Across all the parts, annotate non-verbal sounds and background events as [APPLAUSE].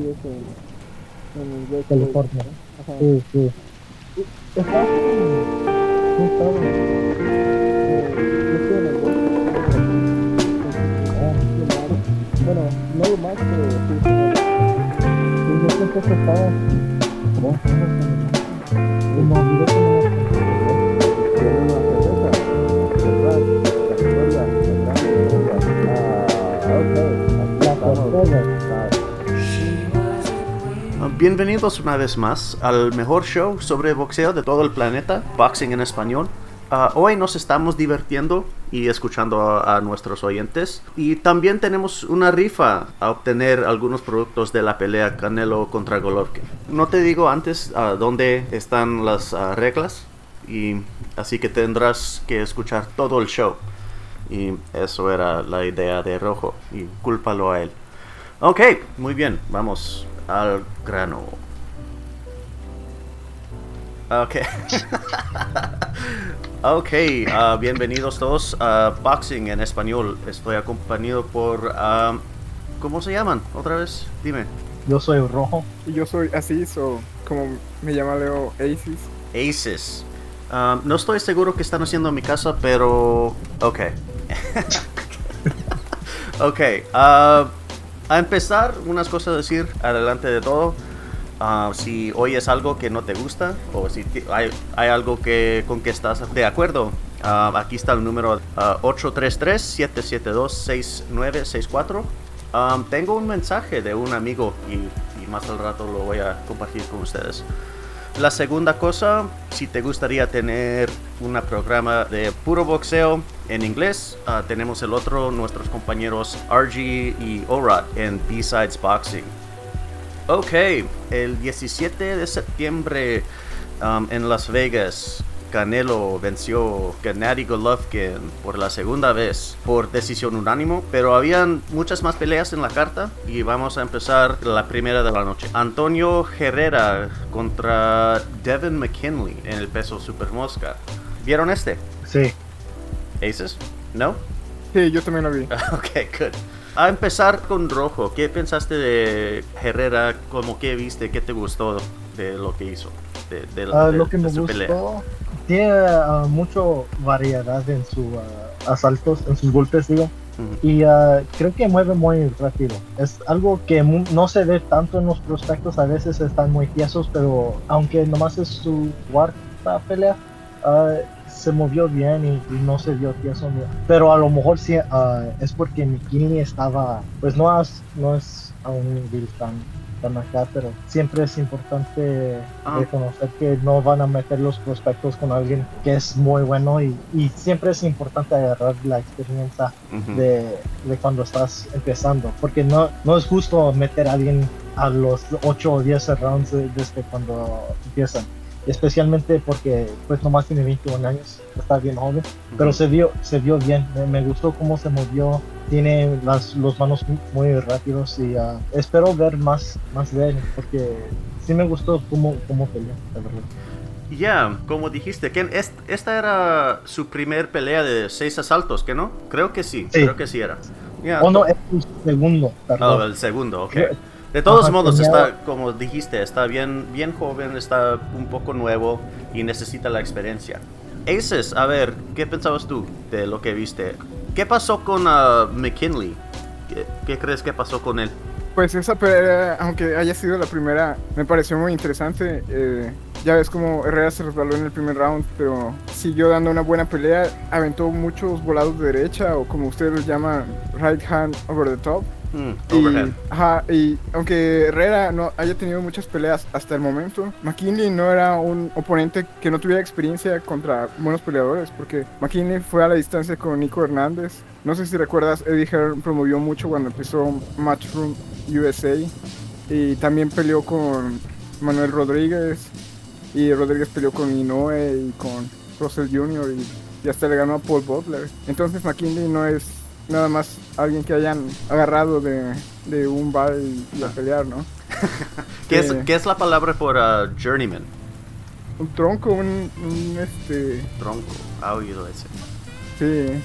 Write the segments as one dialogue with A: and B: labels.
A: en, en West
B: California.
A: Ajá.
B: Sí, sí. Está en... ¿qué estado?
A: Eh, yo en el Bueno, no lo más, sí el-.
C: Bienvenidos una vez más al mejor show sobre boxeo de todo el planeta, Boxing en Español. Ah, hoy nos estamos divirtiendo y escuchando a, nuestros oyentes. Y también tenemos una rifa a obtener algunos productos de la pelea Canelo contra Golovkin. No te digo antes dónde están las ah, reglas, y así que tendrás que escuchar todo el show. Y eso era la idea de Rojo, y cúlpalo a él. Ok, muy bien, vamos al grano. Ok. [LAUGHS] ok, ah, bienvenidos todos a Boxing en español. Estoy acompañado por... ah, ¿Cómo se llaman? Otra vez, dime.
B: Yo soy rojo.
D: Y yo soy Aziz, o como me llama Leo, Aces.
C: Aces. Ah, no estoy seguro qué están haciendo en mi casa, pero... Ok. [LAUGHS] ok. ah, a empezar, unas cosas a decir adelante de todo. Ah, si oyes algo que no te gusta o si hay, hay algo que, con que estás de acuerdo, ah, aquí está el número ah, 833-772-6964. Ah, tengo un mensaje de un amigo y, y más al rato lo voy a compartir con ustedes. La segunda cosa, si te gustaría tener un programa de puro boxeo en inglés, ah, tenemos el otro, nuestros compañeros RG y Orad en B-Sides Boxing. Ok, el 17 de septiembre um, en Las Vegas, Canelo venció Gennady Golovkin por la segunda vez por decisión unánimo, pero habían muchas más peleas en la carta y vamos a empezar la primera de la noche. Antonio Herrera contra Devin McKinley en el peso super mosca. ¿Vieron este?
B: Sí.
C: Aces? ¿No?
D: Sí, yo también lo vi. [LAUGHS]
C: Ok, good. A empezar con Rojo, ¿qué pensaste de Herrera? ¿Cómo que viste? ¿Qué te gustó de lo que hizo? De, de la- de-
B: lo que
C: de
B: me
C: su
B: gustó,
C: pelea?
B: Tiene ah, mucho variedad en sus asaltos, en sus golpes, digo.
C: Ujú.
B: Y ah, creo que mueve muy rápido. Es algo que no se ve tanto en los prospectos, a veces están muy tiesos, pero aunque nomás es su cuarta pelea, ah, se movió bien y, y no se vio tieso. Pero a lo mejor sí ah, es porque McKinney estaba, pues no, es- no es a un nivel tan, acá, pero siempre es importante
C: Ah.
B: reconocer que no van a meter los prospectos con alguien que es muy bueno y, y siempre es importante agarrar la experiencia de, de cuando estás empezando, porque no, no es justo meter a alguien a los 8 o 10 rounds de- desde cuando empiezan, especialmente porque pues nomás tiene 21 años, está bien joven, pero
C: Ujú.
B: se vio, se vio bien, me, me gustó cómo se movió, tiene las, los manos muy rápidos y ah, espero ver más, más de él, porque sí me gustó cómo, cómo peleó, la verdad.
C: Ya, como dijiste, est- esta era su primer pelea de seis asaltos, ¿que no? Creo que sí,
B: Sí.
C: creo que sí era. Ya,
B: O no, es su segundo,
C: Oh, el segundo, ok. De todos
B: Ajá,
C: modos,
B: tenía-
C: está, como dijiste, está bien, bien joven, está un poco nuevo y necesita la experiencia. Aces, a ver, ¿qué pensabas tú de lo que viste? ¿Qué pasó con ah, McKinley? ¿Qué, qué crees que pasó con él?
D: Pues esa pelea, aunque haya sido la primera, me pareció muy interesante. eh, ya ves como Herrera se resbaló en el primer round, pero siguió dando una buena pelea. Aventó muchos volados de derecha, o como ustedes los llaman, right hand over the top. Y, ajá, y aunque Herrera no haya tenido muchas peleas hasta el momento, McKinley no era un oponente que no tuviera experiencia contra buenos peleadores, porque McKinley fue a la distancia con Nico Hernández. No sé si recuerdas, Eddie Hearn promovió mucho cuando empezó Matchroom USA y también peleó con Manuel Rodríguez y Rodríguez peleó con Inoue y con Russell Jr. y, y hasta le ganó a Paul Butler. Entonces McKinley no es nada más alguien que hayan agarrado de, de un bar y, y a pelear, ¿no? [LAUGHS]
C: ¿Qué, es,
D: eh,
C: qué es la palabra por ah, journeyman?
D: Un tronco, un, un, este,
C: Tronco, ha oído ese.
D: sí,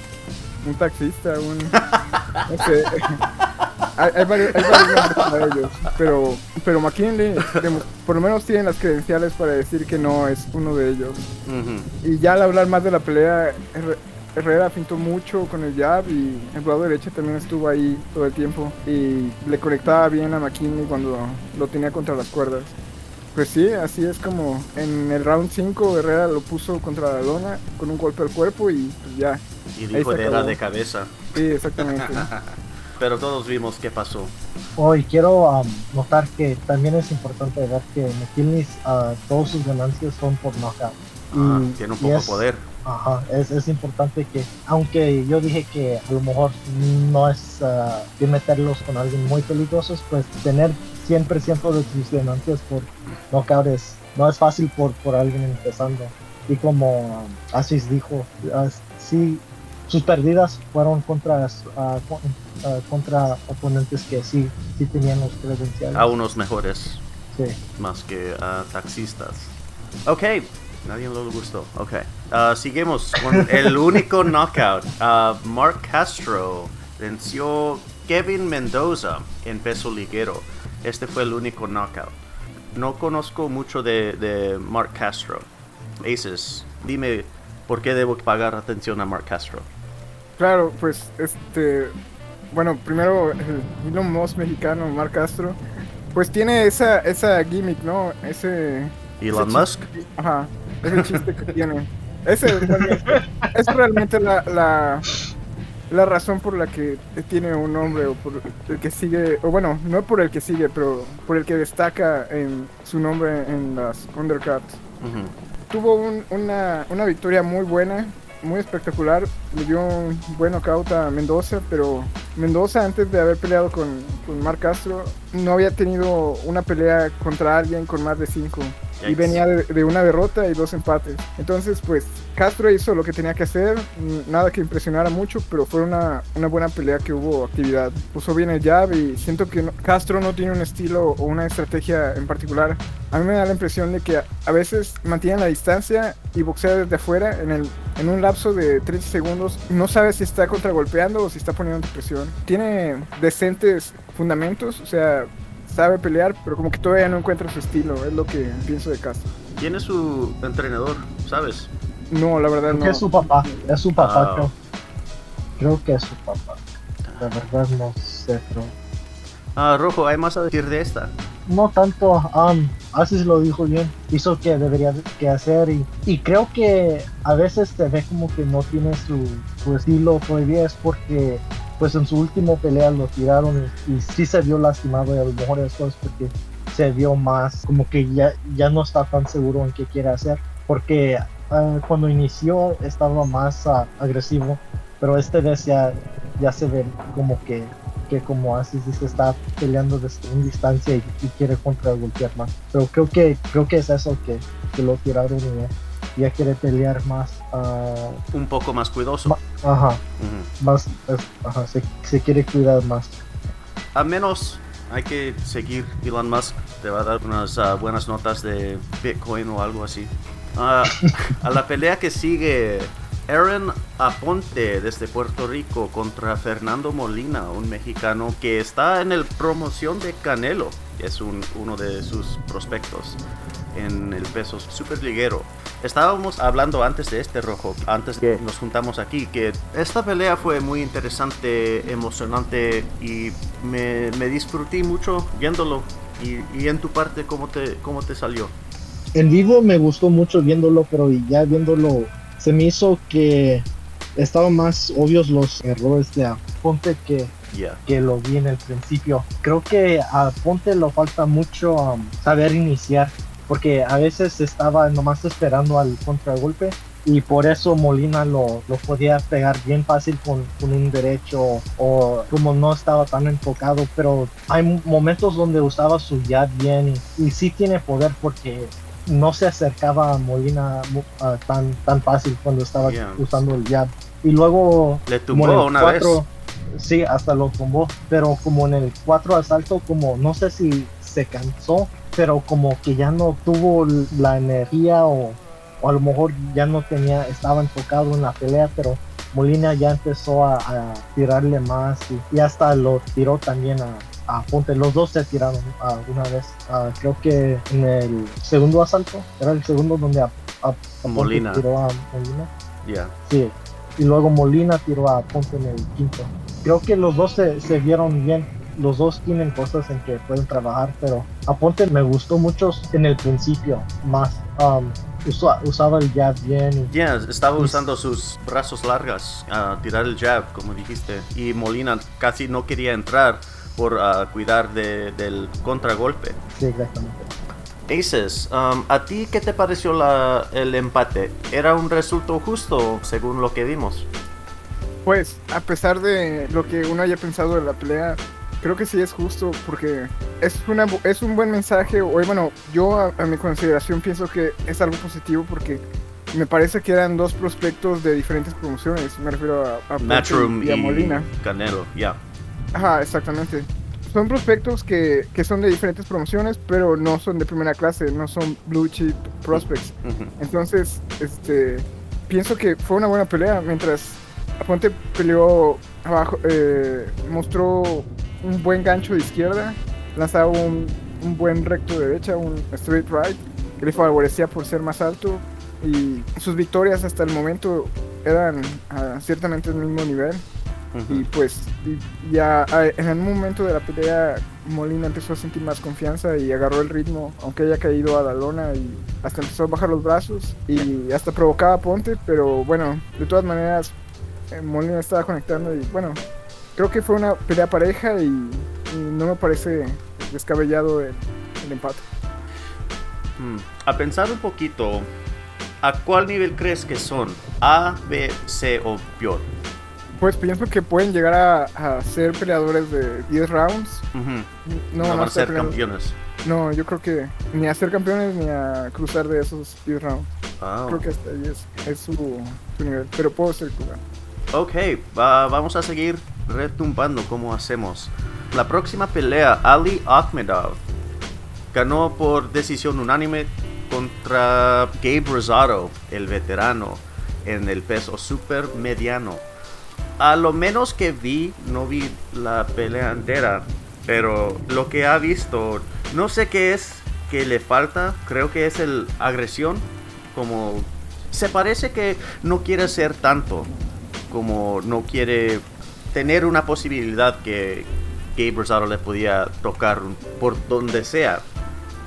D: un taxista, un, no sé. [LAUGHS] hay, hay varios, hay varios para ellos, pero, pero McKinley por lo menos tiene las credenciales para decir que no es uno de ellos. Y ya al hablar más de la pelea, Herrera pintó mucho con el jab y el lado derecho también estuvo ahí todo el tiempo y le conectaba bien a McKinney cuando lo tenía contra las cuerdas. Pues sí, así es como en el round 5 Herrera lo puso contra la lona con un golpe al cuerpo y pues ya.
C: Y dijo
D: se
C: de era
D: acabó.
C: de cabeza.
D: Sí, exactamente. [LAUGHS]
C: Pero todos vimos qué pasó.
B: Hoy quiero um, notar que también es importante ver que McKinley, uh, todas sus ganancias son por knockout.
C: Ah,
B: Y-
C: tiene un poco de
B: es-
C: poder.
B: Ajá, es, es importante que, aunque yo dije que a lo mejor no es uh, de meterlos con alguien muy peligroso, pues tener 100% de tus ganancias por knockout es, no es fácil por, por alguien empezando. Y como um, Asis dijo, uh, sí, sus pérdidas fueron contra, con- uh, contra oponentes que sí, sí tenían los credenciales.
C: A unos mejores,
B: Sí.
C: más que a taxistas. Ok, nadie lo gustó. Ok, Ah, seguimos con el [LAUGHS] único knockout. Ah, Mark Castro venció Kevin Mendoza en peso ligero. Este fue el único knockout. No conozco mucho de, de Mark Castro. Aces, dime por qué debo pagar atención a Mark Castro.
D: Claro, pues este. Bueno, primero el Elon Musk mexicano, Marc Castro, pues tiene esa, esa gimmick, ¿no? Ese.
C: Elon
D: ese
C: Musk.
D: chiste- Ajá, ese chiste que tiene. Ese es realmente, es realmente la, la, la razón por la que tiene un nombre o por el que sigue, o bueno, no por el que sigue, pero por el que destaca en su nombre en las undercards.
C: Ujú.
D: Tuvo un- una, una victoria muy buena, muy espectacular. Le dio un buen knockout a Mendoza, pero Mendoza antes de haber peleado con, con Marc Castro no había tenido una pelea contra alguien con más de 5. Y venía de, de una derrota y dos empates. Entonces, pues, Castro hizo lo que tenía que hacer. n- Nada que impresionara mucho, pero fue una, una buena pelea que hubo actividad. Puso bien el jab y siento que no- Castro no tiene un estilo o una estrategia en particular. A mí me da la impresión de que a, a veces mantiene la distancia y boxea desde afuera en, el, en un lapso de 30 segundos. No sabe si está contragolpeando o si está poniendo presión. Tiene decentes fundamentos, o sea, sabe pelear, pero como que todavía no encuentra su estilo. Es lo que pienso de Castro.
C: ¿Quién es su entrenador? ¿Sabes?
D: No, la verdad
B: Creo
D: no.
B: que es su papá, es su papá,
C: Ah.
B: creo. Creo que es su papá. La verdad no sé, pero...
C: Ah, Rojo, ¿hay más a decir de esta?
B: No tanto, um, Asis lo dijo bien, hizo que debería de- que hacer y, y creo que a veces se ve como que no tiene su, su estilo todavía es porque pues en su último pelea lo tiraron y, sí se vio lastimado y a lo mejor eso es porque se vio más como que ya, ya no está tan seguro en qué quiere hacer porque ah, cuando inició estaba más ah, agresivo pero este vez ya, se ve como que que como Asis dice está peleando desde una distancia y, quiere contragolpear más. Pero creo que creo que es eso que, que lo tiraron y ya, quiere pelear más. ah,
C: Un poco más cuidadoso.
B: ma- ajá, más, es- ajá, se, se quiere cuidar más.
C: A menos hay que seguir Elon Musk. Te va a dar unas ah, buenas notas de Bitcoin o algo así. Ah, [LAUGHS] a la pelea que sigue, Aaron Aponte desde Puerto Rico contra Fernando Molina, un mexicano que está en el promoción de Canelo. Es un- uno de sus prospectos en el peso super liguero. Estábamos hablando antes de este rojo, antes que nos juntamos aquí, que esta pelea fue muy interesante, emocionante y me, me disfruté mucho viéndolo. Y, y en tu parte, ¿cómo te, cómo te salió?
B: En vivo me gustó mucho viéndolo, pero ya viéndolo se me hizo que estaban más obvios los errores de Aponte que
C: Ya.
B: que lo vi en el principio. Creo que a Ponte le falta mucho um, saber iniciar, porque a veces estaba nomás esperando al contragolpe y por eso Molina lo, lo podía pegar bien fácil con, con un derecho o como no estaba tan enfocado, pero hay momentos donde usaba su jab bien y, y sí tiene poder porque no se acercaba a Molina ah, tan, tan fácil cuando estaba
C: Yeah.
B: usando el jab. Y luego
C: Le tumbó una
B: cuatro-
C: vez.
B: Sí, hasta lo tumbó, pero como en el 4 asalto, como no sé si se cansó, pero como que ya no tuvo la energía o, o a lo mejor ya no tenía, estaba enfocado en la pelea, pero Molina ya empezó a, a tirarle más y, y hasta lo tiró también a, a Ponte. Los dos se tiraron alguna vez. Ah, creo que en el segundo asalto, era el segundo donde a, a-
C: Molina.
B: tiró a Molina. Sí, y luego Molina tiró a Ponte en el quinto. Creo que los dos se, se vieron bien. Los dos tienen cosas en que pueden trabajar, pero a Ponte me gustó mucho en el principio más. Um, usa- usaba el jab bien. y-
C: Ya, estaba
B: Y-
C: usando sus brazos largas a tirar el jab, como dijiste. Y Molina casi no quería entrar por ah, cuidar de- del contragolpe.
B: Sí, exactamente.
C: Aces, um, ¿a ti qué te pareció la- el empate? ¿Era un resultado justo según lo que vimos?
D: Pues, a pesar de lo que uno haya pensado de la pelea, creo que sí es justo porque es, una, es un buen mensaje. O bueno, yo a, a mi consideración pienso que es algo positivo porque me parece que eran dos prospectos de diferentes promociones. Me refiero a, a
C: Matchroom
D: y a
C: y
D: Molina.
C: Canelo, ya.
D: Ajá, exactamente. Son prospectos que, que son de diferentes promociones, pero no son de primera clase, no son blue chip prospects. Entonces, este, pienso que fue una buena pelea. Mientras Aponte peleó abajo, eh, mostró un buen gancho de izquierda, lanzaba un, un buen recto de derecha, un straight right, que le favorecía por ser más alto. Y sus victorias hasta el momento eran ah, ciertamente el mismo nivel. Y pues y- ya ah, en el momento de la pelea Molina empezó a sentir más confianza y agarró el ritmo, aunque haya caído a la lona y hasta empezó a bajar los brazos y hasta provocaba a Ponte, pero bueno, de todas maneras eh, Molina estaba conectando y bueno, creo que fue una pelea pareja y, y no me parece descabellado el, el empate.
C: Mm, A pensar un poquito, ¿a cuál nivel crees que son? ¿A, B, C o peor?
D: Pues pienso que pueden llegar a, a ser peleadores de 10 rounds.
C: Ujú.
D: No,
C: No, van a ser campeones.
D: No, yo creo que ni a ser campeones ni a cruzar de esos 10 rounds. Creo que hasta ahí es, es su, su nivel, pero puedo ser jugar.
C: Ok, va- vamos a seguir retumbando como hacemos. La próxima pelea, Ali Akhmedov ganó por decisión unánime contra Gabe Rosado, el veterano, en el peso super mediano. A lo menos que vi, no vi la pelea entera, pero lo que ha visto, no sé qué es que le falta, creo que es el agresión, como se parece que no quiere ser tanto, como no quiere tener una posibilidad que Gabe Rosado le podía tocar por donde sea.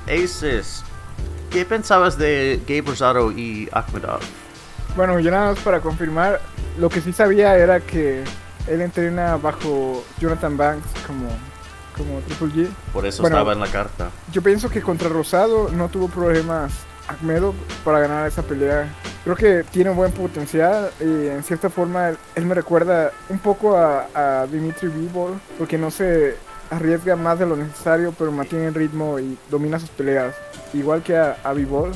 C: Aces, ¿qué pensabas de Gabe Rosado y Akhmedov?
D: Bueno, yo nada más para confirmar, lo que sí sabía era que él entrena bajo Jonathan Banks como, como Triple G.
C: Por eso
D: Bueno.
C: estaba en la carta.
D: Yo pienso que contra Rosado no tuvo problemas Ahmedov para ganar esa pelea. Creo que tiene un buen potencial y en cierta forma él, él me recuerda un poco a, a Dimitri Bivol porque no se arriesga más de lo necesario pero mantiene el ritmo y domina sus peleas. Igual que a, a Bivol,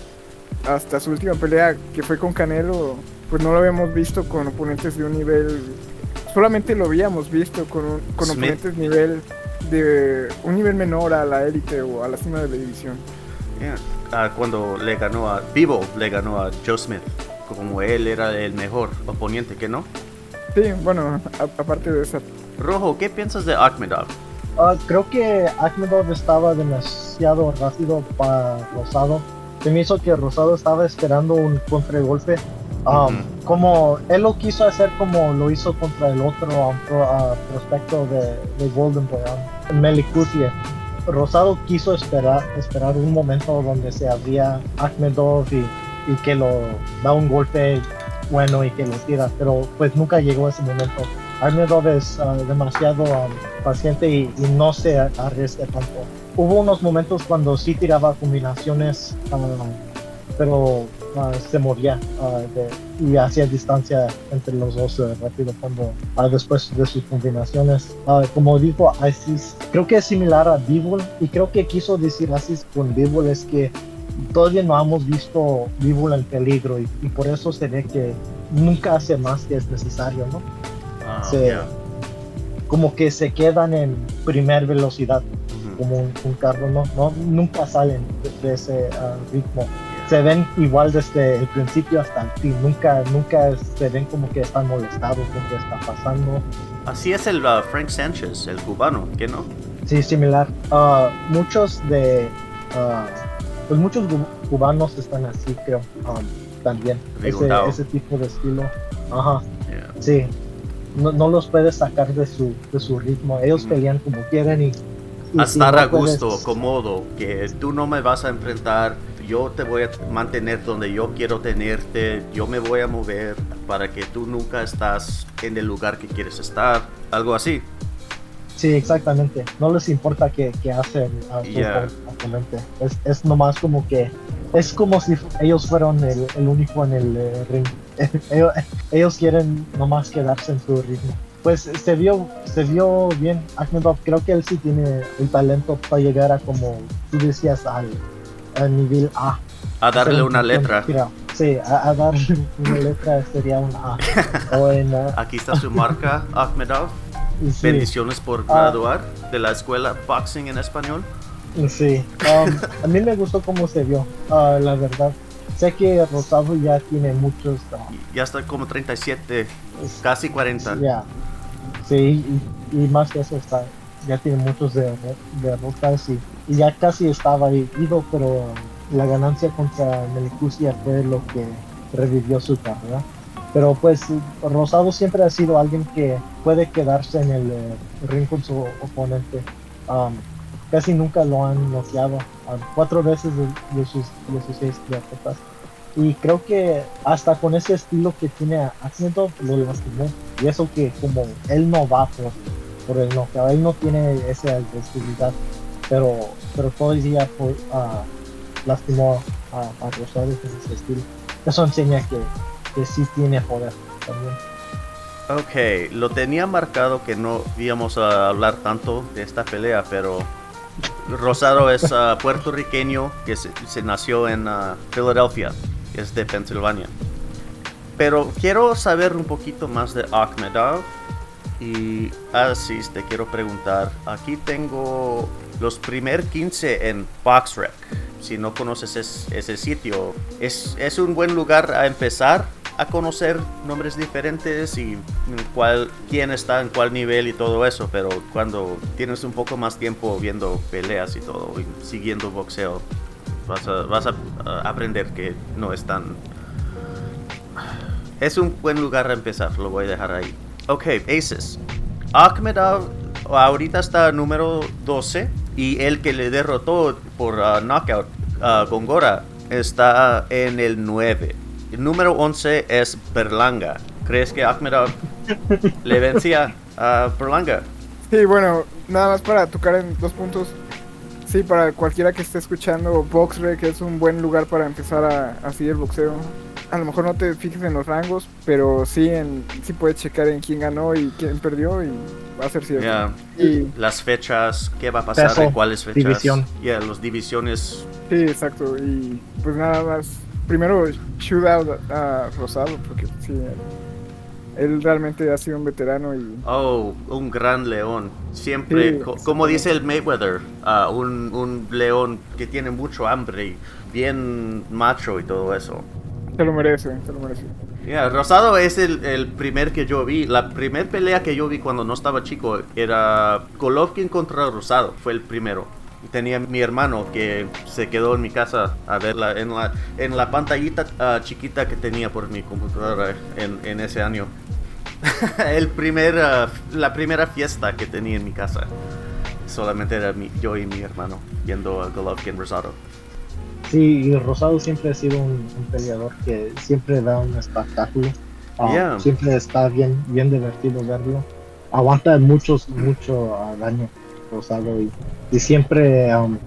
D: hasta su última pelea que fue con Canelo, pues no lo habíamos visto con oponentes de un nivel... Solamente lo habíamos visto con, un- con
C: Smith.
D: oponentes nivel de un nivel menor a la élite o a la cima de la división.
C: Yeah. Ah, cuando le ganó a Vivo, le ganó a Joe Smith, como él era el mejor oponente, ¿que no?
D: Sí, bueno, a- aparte de esa.
C: Rojo, ¿qué piensas de Akhmedov?
B: Ah, creo que Akhmedov estaba demasiado rápido para Rosado. Se me hizo que Rosado estaba esperando un contragolpe. Um,
C: Ujú.
B: Como él lo quiso hacer como lo hizo contra el otro um, pro- ah, prospecto de, de Golden Boy, um, Melikutie. Rosado quiso esperar, esperar un momento donde se abría Akhmedov y, y que lo da un golpe bueno y que lo tira, pero pues nunca llegó ese momento. Akhmedov es ah, demasiado um, paciente y, y no se arriesga tanto. Hubo unos momentos cuando sí tiraba combinaciones, ah, pero ah, se moría ah, de- y hacía distancia entre los dos eh, rápido cuando ah, después de sus combinaciones. Como dijo Isis, creo que es similar a Bivol y creo que quiso decir Isis con Bivol es que todavía no hemos visto Bivol en peligro y, y por eso se ve que nunca hace más que es necesario, ¿no?
C: Ah,
B: Sí.
C: yeah.
B: Como que se quedan en primer velocidad como un, un carro, no, no nunca salen de, de ese ah, ritmo. Se ven igual desde el principio hasta el fin. Nunca, nunca se ven como que están molestados con qué está pasando.
C: Así es el uh, Frank Sánchez, el cubano, ¿qué no?
B: Sí, similar. Ah, muchos de, ah, pues muchos cu- cubanos están así, creo, um, también. Ese, ese tipo de estilo. Ajá,
C: Yeah.
B: sí. No, no los puedes sacar de su, de su ritmo. Ellos
C: Mm.
B: pelean como quieren y... y
C: A
B: si
C: estar
B: no
C: a gusto,
B: puedes-
C: cómodo, que tú no me vas a enfrentar, yo te voy a mantener donde yo quiero tenerte, yo me voy a mover para que tú nunca estás en el lugar que quieres estar, algo así.
B: Sí, exactamente. No les importa qué, qué hacen
C: Yeah.
B: Es, es nomás como que... Es como si ellos fueran el, el único en el eh, ring. [LAUGHS] ellos, ellos quieren nomás quedarse en su ritmo. Pues se vio, se vio bien. Akhmedov creo que él sí tiene el talento para llegar a como tú decías al, al nivel A.
C: A darle una letra.
B: Sí, a, a dar [LAUGHS] una letra sería un A. [LAUGHS] O en,
C: Aquí está su marca, [LAUGHS] Ahmedov.
B: sí.
C: Bendiciones por
B: Ah.
C: graduar de la escuela Boxing en español.
B: Sí, um, a mí me gustó cómo se vio, ah, la verdad. Sé que Rosado ya tiene muchos,
C: Y Ya está como 37,
B: es-
C: casi 40.
B: ya, sí, y, y más que eso está, ya tiene muchos de- derrotas y, y ya casi estaba ido, pero la ganancia contra Melicusia fue lo que revivió su carrera. Pero pues Rosado siempre ha sido alguien que puede quedarse en el eh, ring con su oponente. Um, casi nunca lo han noqueado. um, cuatro veces de, de sus, de sus seis derrotas. Y creo que hasta con ese estilo que tiene Akhmedov lo lastimó. Y eso que como él no va por, por el knockout, él no tiene esa agresividad. Pero, pero todavía por, ah, lastimó a, a Rosado con ese estilo. Eso enseña que, que sí tiene poder también.
C: Ok, lo tenía marcado que no íbamos a hablar tanto de esta pelea, pero Rosado es ah, puertorriqueño que se, se nació en ah, Filadelfia, es de Pensilvania. Pero quiero saber un poquito más de Akhmedov y así te quiero preguntar. Aquí tengo los primer 15 en BoxRec. Si no conoces es- ese sitio, es, es un buen lugar a empezar a conocer nombres diferentes y cuál, quién está en cuál nivel y todo eso. Pero cuando tienes un poco más tiempo viendo peleas y todo siguiendo boxeo, vas a, a aprender que no es tan es un buen lugar a empezar, lo voy a dejar ahí. Ok, Aces. Akhmedov ahorita está número 12 y el que le derrotó por ah, knockout, ah, Gongora, está en el 9. El número 11 es Berlanga. ¿Crees que Akhmedov le vencía a Berlanga?
D: Sí, bueno, nada más para tocar en dos puntos. Sí, para cualquiera que esté escuchando, BoxRec es un buen lugar para empezar a, a seguir boxeo. A lo mejor no te fijes en los rangos, pero sí, en, sí puedes checar en quién ganó y quién perdió y va a ser cierto.
C: Ya,
D: Y,
C: las fechas, qué va a pasar,
B: Peso,
C: en cuáles fechas.
B: división.
C: Ya, las divisiones.
D: sí, exacto. Y pues nada más, primero shootout a, a Rosado, porque sí, él, él realmente ha sido un veterano y
C: Oh, un gran león. Siempre,
D: Sí,
C: co- como dice el Mayweather, ah, un, un león que tiene mucho hambre y bien macho y todo eso.
D: Se lo merece,
C: Rosado es el, el primer que yo vi. La primer pelea que yo vi cuando no estaba chico era Golovkin contra Rosado. Fue el primero. Tenía mi hermano que se quedó en mi casa a verla en la, en la pantallita ah, chiquita que tenía por mi computadora en, en ese año. [LAUGHS] el primer, ah, la primera fiesta que tenía en mi casa. Solamente era mi- yo y mi hermano viendo a Golovkin Rosado.
B: Sí, y Rosado siempre ha sido un, un peleador que siempre da un espectáculo. Ah,
C: Yeah.
B: Siempre está bien, bien divertido verlo. Aguanta muchos, mucho daño Rosado y, y siempre um,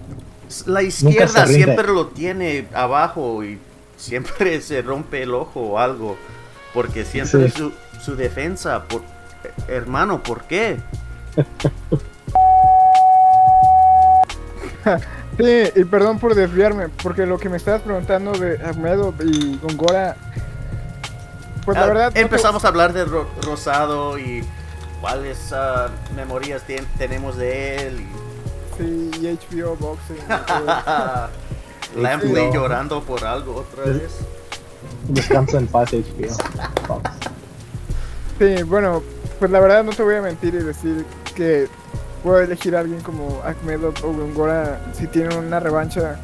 C: La izquierda siempre lo tiene abajo y siempre [LAUGHS] se rompe el ojo o algo. Porque siempre
B: Sí.
C: su, su defensa. Por, hermano, ¿por qué? [LAUGHS]
D: Sí, y perdón por desviarme, porque lo que me estabas preguntando de Ahmedov y Gongora, pues la
C: Ah,
D: verdad... no te-
C: empezamos a hablar de Ro- Rosado y cuáles ah, memorias tenemos de él. y-
D: Sí, y HBO Boxing. y.
C: Lampley [LAUGHS]
B: HBO.
C: llorando por algo otra vez.
B: Descansa en paz, HBO. [LAUGHS]
D: Sí, bueno, pues la verdad no te voy a mentir y decir que puedo elegir a alguien como Akhmedov o Gongora si tienen una revancha.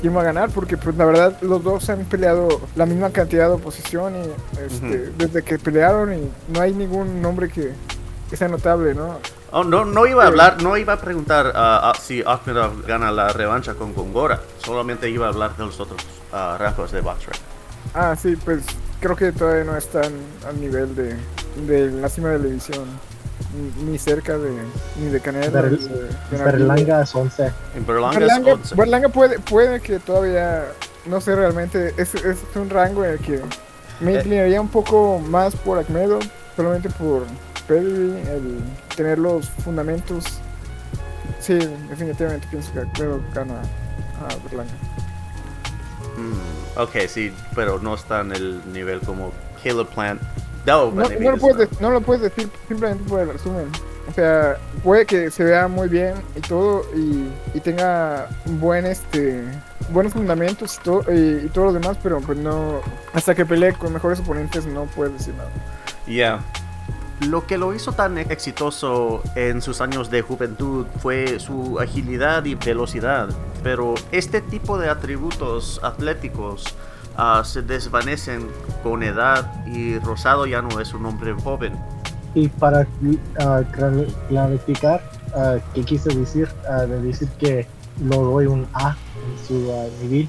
D: ¿Quién va a ganar? Porque pues la verdad los dos han peleado la misma cantidad de oposición y este, desde que pelearon y no hay ningún nombre que, que sea notable, ¿no?
C: Oh, no, no iba a hablar, no iba a preguntar ah, si Akhmedov gana la revancha con Gongora. Solamente iba a hablar de los otros ah, rampos de Boxrec.
D: Ah, sí, pues creo que todavía no están al nivel de, de la cima de la división. Ni- Ni cerca de, ni de Canelo.
B: Ber-. Berlanga es 11.
C: En Berlanga es
D: Berlanga,
C: 11.
D: Berlanga puede, puede que todavía, no sé realmente, es, es un rango en el que me
C: Eh.
D: inclinaría un poco más por Akmedov, solamente por pedigree, el tener los fundamentos. Sí, definitivamente pienso que Akmedov gana a Berlanga.
C: Mm, ok, sí, pero no está en el nivel como Caleb Plant. No,
D: No, lo puedes,
C: no.
D: lo puedes decir simplemente por el resumen. O sea, puede que se vea muy bien y todo y, y tenga buen este buenos fundamentos y todo, y, y todo lo demás, pero pues no hasta que pelee con mejores oponentes no puedes decir nada.
C: Yeah. Lo que lo hizo tan exitoso en sus años de juventud fue su agilidad y velocidad, pero este tipo de atributos atléticos ah, se desvanecen con edad y Rosado ya no es un hombre joven.
B: Y para cla- clarificar ah, qué quise decir, de decir que lo doy un A en su nivel,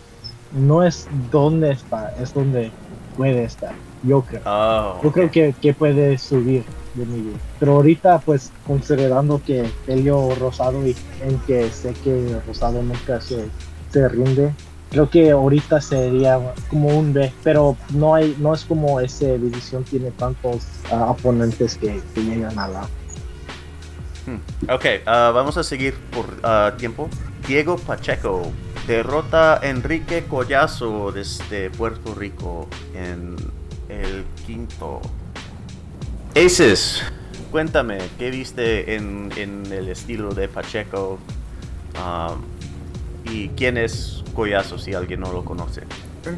B: no es dónde está, es donde puede estar, yo creo.
C: Oh,
B: Yo creo que, que puede subir de nivel. Pero ahorita, pues, considerando que peleó Rosado y en que sé que Rosado nunca se, se rinde, creo que ahorita sería como un B. Pero no hay no es como esa división tiene tantos ah, oponentes que, que llegan a la.
C: Ok, ah, vamos a seguir por ah, tiempo. Diego Pacheco derrota a Enrique Collazo desde Puerto Rico en el quinto. Aces, cuéntame, ¿qué viste en, en el estilo de Pacheco? Ah, ¿Y quién es Collazo si alguien no lo conoce?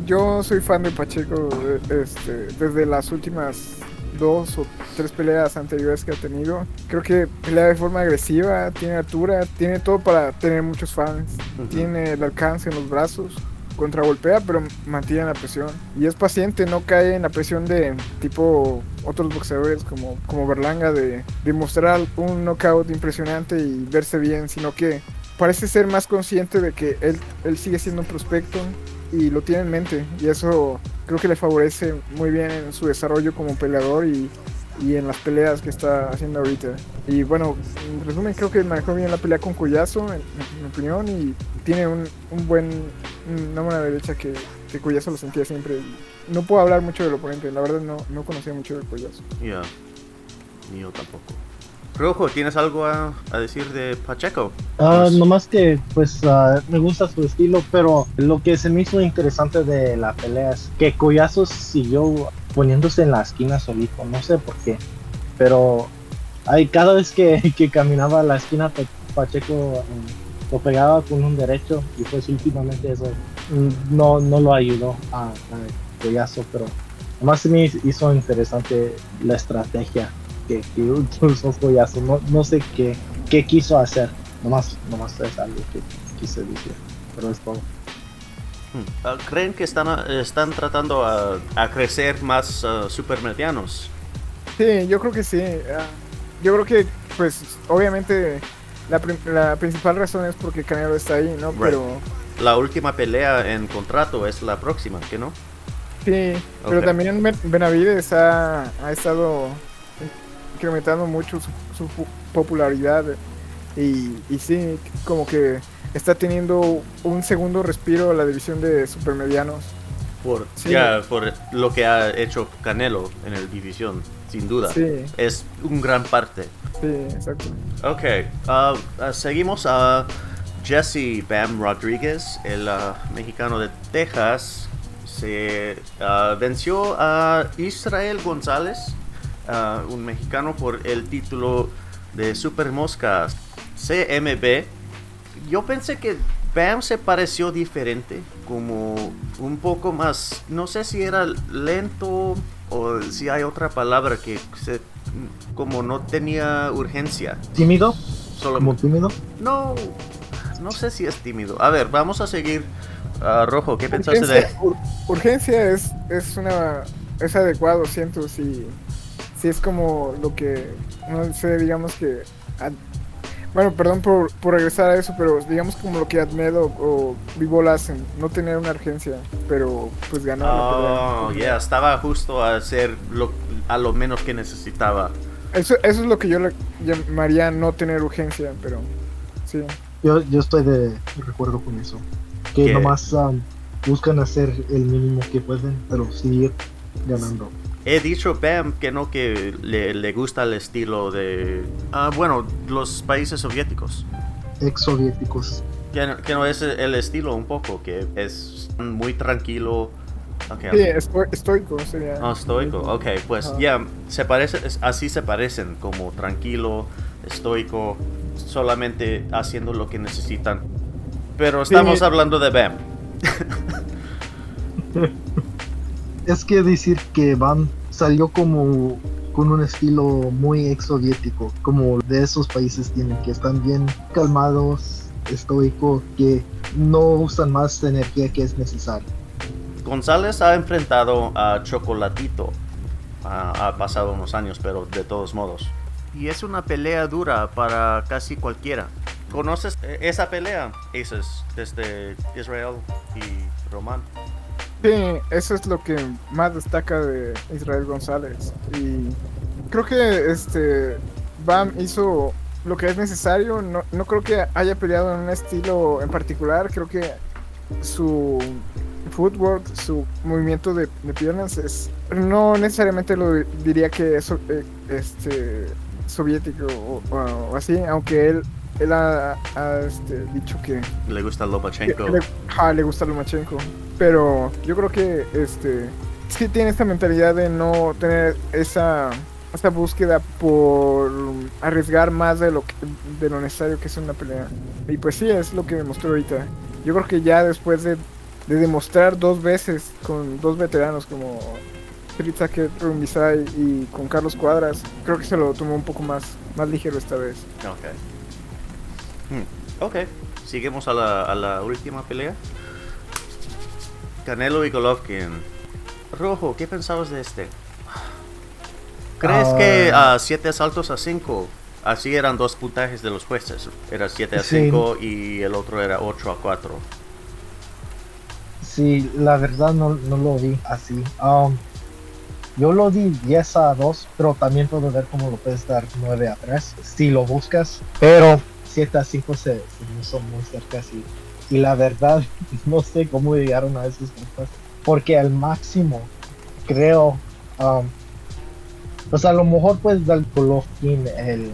D: Yo soy fan de Pacheco eh, este, desde las últimas dos o tres peleas anteriores que ha tenido. Creo que pelea de forma agresiva, tiene altura, tiene todo para tener muchos fans.
C: Ujú.
D: Tiene el alcance en los brazos, contragolpea, pero mantiene la presión. Y es paciente, no cae en la presión de tipo otros boxeadores como, como Berlanga de, de mostrar un knockout impresionante y verse bien, sino que parece ser más consciente de que él, él sigue siendo un prospecto y lo tiene en mente. Y eso creo que le favorece muy bien en su desarrollo como peleador y, y en las peleas que está haciendo ahorita. Y bueno, en resumen, creo que manejó bien la pelea con Collazo, en, mi opinión, y tiene un, un buen, una buena derecha que, que Collazo lo sentía siempre. No puedo hablar mucho del oponente, la verdad no, no conocía mucho de Collazo.
C: Ya, ni yo tampoco. Rojo, ¿tienes algo a, a decir de Pacheco?
B: Ah,
C: Pues-
B: nomás que, pues, ah, me gusta su estilo, pero lo que se me hizo interesante de la pelea es que Collazo siguió poniéndose en la esquina solito, no sé por qué, pero ay, cada vez que, [LAUGHS] que caminaba a la esquina, Pa- Pacheco mm, lo pegaba con un derecho y pues últimamente eso mm, no, no lo ayudó a, a Collazo, pero nomás se me hizo interesante la estrategia que, que usó Collazo, no, no sé qué, qué quiso hacer. Nomás, nomás es algo que quise decir. Pero es todo.
C: Hmm. Ah, ¿Creen que están, están tratando a, a crecer más ah, supermedianos?
D: Sí, yo creo que sí. ah, Yo creo que, pues, obviamente, la, la principal razón es porque Canelo está ahí, ¿no?
C: Right.
D: Pero
C: La última pelea en contrato es la próxima, ¿que no?
D: sí, pero también Ben- Benavides ha, ha estado incrementando mucho su, su pu- popularidad y, y sí, como que está teniendo un segundo respiro la división de supermedianos.
C: Por,
D: Sí.
C: ya, por lo que ha hecho Canelo en el división, sin duda.
D: Sí,
C: Es un gran parte.
D: sí, exacto.
C: Ok, ah, ah, seguimos a Jesse Bam Rodríguez, el ah, mexicano de Texas. Se venció a Israel González, ah, un mexicano, por el título de Super Mosca CMB. Yo pensé que Bam se pareció diferente, como un poco más, no sé si era lento o si hay otra palabra que se, como no tenía urgencia.
B: ¿Tímido?
C: Solo,
B: ¿Como tímido?
C: no, no sé si es tímido. A ver, vamos a seguir. Ah, Rojo, ¿qué pensaste de...?
D: Urgencia, ur- urgencia es, es una es adecuado, siento, si, si es como lo que, no sé, digamos que, ad- bueno, perdón por, por regresar a eso, pero digamos como lo que Admed o, o Bivol hacen, no tener una urgencia, pero pues ganar la
C: Oh,
D: pelea.
C: yeah, estaba justo a hacer lo, a lo menos que necesitaba.
D: Eso, eso es lo que yo le llamaría no tener urgencia, pero sí.
B: Yo, yo estoy de de acuerdo con eso. Que
C: ¿Qué?
B: nomás um, buscan hacer el mínimo que pueden, pero seguir ganando.
C: He dicho Bam que no, que le, le gusta el estilo de... Ah, bueno, los países soviéticos.
B: Ex soviéticos.
C: Que, no- que no es el estilo un poco, que es muy tranquilo. Ok,
D: Sí, esto- estoico sería.
C: Ah, estoico, ok, pues
D: Ajá.
C: ya, se parece, así se parecen, como tranquilo, estoico, solamente haciendo lo que necesitan. Pero
D: Sí.
C: estamos hablando de Bam. [LAUGHS]
B: Es que decir que Bam salió como con un estilo muy ex soviético, como de esos países tienen que están bien calmados, estoicos, que no usan más energía que es necesario.
C: González ha enfrentado a Chocolatito. Ha, ha pasado unos años, pero de todos modos. Y es una pelea dura para casi cualquiera. ¿Conoces eh, esa pelea, Aces, desde Israel y Román?
D: Sí, eso es lo que más destaca de Israel González. Y creo que este Bam hizo lo que es necesario. No, no creo que haya peleado en un estilo en particular. Creo que su footwork, su movimiento de, piernas es no necesariamente lo diría que es eh, este soviético o así, aunque él él ha, ha, este, dicho que
C: Le gusta
D: que-
C: Lomachenko.
D: que le, le gusta Lomachenko. Pero yo creo que este sí tiene esta mentalidad de no tener esa esa búsqueda por arriesgar más de lo que, de lo necesario que es una pelea. Y pues sí, es lo que demostró ahorita. Yo creo que ya después de, de demostrar dos veces con dos veteranos como Tritzaket, Rumbisai y con Carlos Cuadras, creo que se lo tomó un poco más, más ligero esta vez.
C: Ok. Hmm, Ok. Seguimos a la, a la última pelea. Canelo y Golovkin. Rojo, ¿qué pensabas de este? ¿Crees
B: Ah.
C: que a 7 asaltos a 5? Así eran dos puntajes de los jueces. Era 7 a
B: Sí.
C: 5 y el otro era 8 a 4.
B: Sí, la verdad no, no lo vi así. Um, yo lo di 10 a 2, pero también puedo ver cómo lo puedes dar 9 a 3 si lo buscas. Pero 7 a 5 se, se me hizo muy cerca así. Y la verdad, [LAUGHS] no sé cómo llegaron a esos puntos. Porque al máximo, creo, um, pues a lo mejor puedes dar Golovkin el...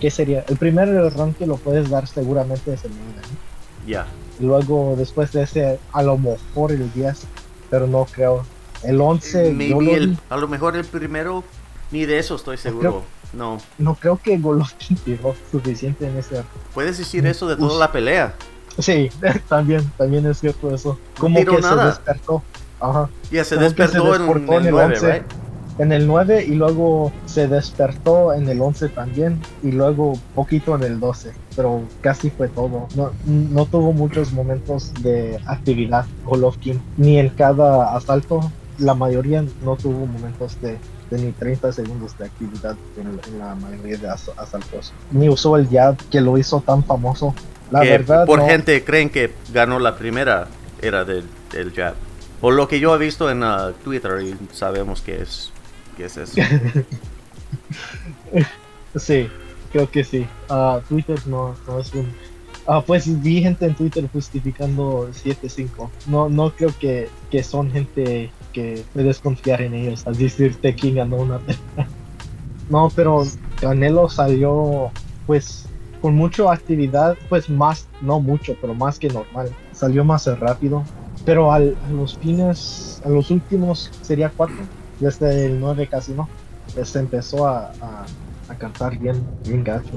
B: ¿Qué sería? El primer round que lo puedes dar seguramente es el 9. ¿no?
C: Ya.
B: Y luego después de ese, a lo mejor el 10, pero no creo. El 11, yo
C: Maybe
B: lo
C: el- a lo mejor el primero. Ni de eso estoy seguro. No.
B: no creo que Golovkin tiró suficiente en ese.
C: Puedes decir eso de toda la pelea.
B: Sí, [LAUGHS] también, también es cierto eso. Como
C: tiró
B: que
C: nada.
B: se despertó. Ajá.
C: Ya se despertó en, el
B: en el
C: 9,
B: 11.
C: right?
B: En el 9 y luego se despertó en el 11 también y luego poquito en el 12, pero casi fue todo. No, no tuvo muchos momentos de actividad Golovkin, ni en cada asalto, la mayoría no tuvo momentos de, de ni 30 segundos de actividad en, en la mayoría de as- asaltos. Ni usó el jab que lo hizo tan famoso. La
C: que
B: verdad,
C: por
B: no.
C: gente creen que ganó la primera era del, del jab. Por lo que yo he visto en uh, Twitter y sabemos que es, que es eso. [LAUGHS]
B: Sí, creo que sí. Ah, Twitter no, no es un... Ah, pues vi gente en Twitter justificando 7-5. No, no creo que, que son gente que puedes confiar en ellos al decirte quién ganó una pelea. [LAUGHS] No, pero Canelo salió pues con mucha actividad, pues más, no mucho, pero más que normal. Salió más rápido. Pero al- a los fines, a los últimos sería 4, desde el 9 casi no. Pues empezó a, a a cantar bien, bien gacho.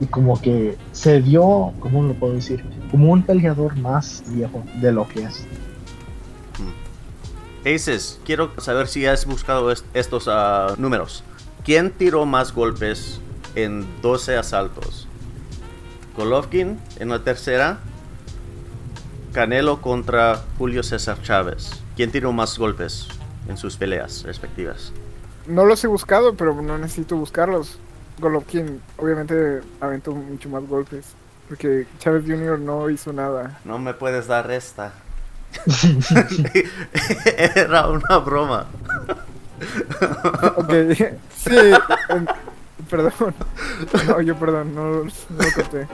B: Y, y como que se vio, ¿cómo lo puedo decir? Como un peleador más viejo de lo que es.
C: Aces, quiero saber si has buscado est- estos ah, números. ¿Quién tiró más golpes en 12 asaltos? Golovkin en la tercera. Canelo contra Julio César Chávez. ¿Quién tiró más golpes en sus peleas respectivas?
D: No los he buscado, pero no necesito buscarlos. Golovkin obviamente aventó mucho más golpes. Porque Chávez Jr. no hizo nada.
C: No me puedes dar esta. [LAUGHS] Era una broma.
D: Ok, sí, perdón. No, yo perdón, no, no lo corté.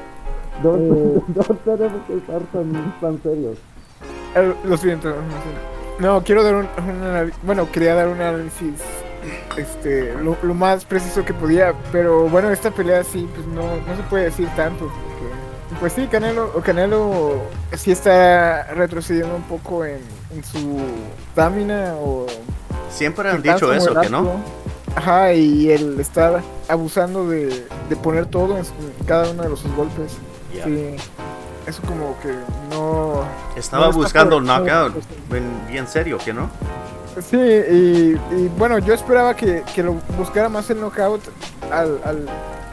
A: No, no tenemos que estar tan, tan serios.
D: Eh, Lo siento. No, quiero dar un, un Bueno, quería dar un análisis este, lo, lo más preciso que podía, pero bueno, esta pelea sí, pues no, no se puede decir tanto. porque, pues sí, Canelo, o Canelo sí está retrocediendo un poco en, en su estamina o...
C: Siempre han dicho eso, que no.
D: Ajá, y él está abusando de, de poner todo en, su- en cada uno de los sus golpes.
C: Ya.
D: Sí, eso como que no...
C: Estaba
D: No,
C: buscando
D: por-
C: knockout.
D: por-
C: En- bien serio, que no?
D: Sí, y, y bueno, yo esperaba que, que lo buscara más el knockout al, al,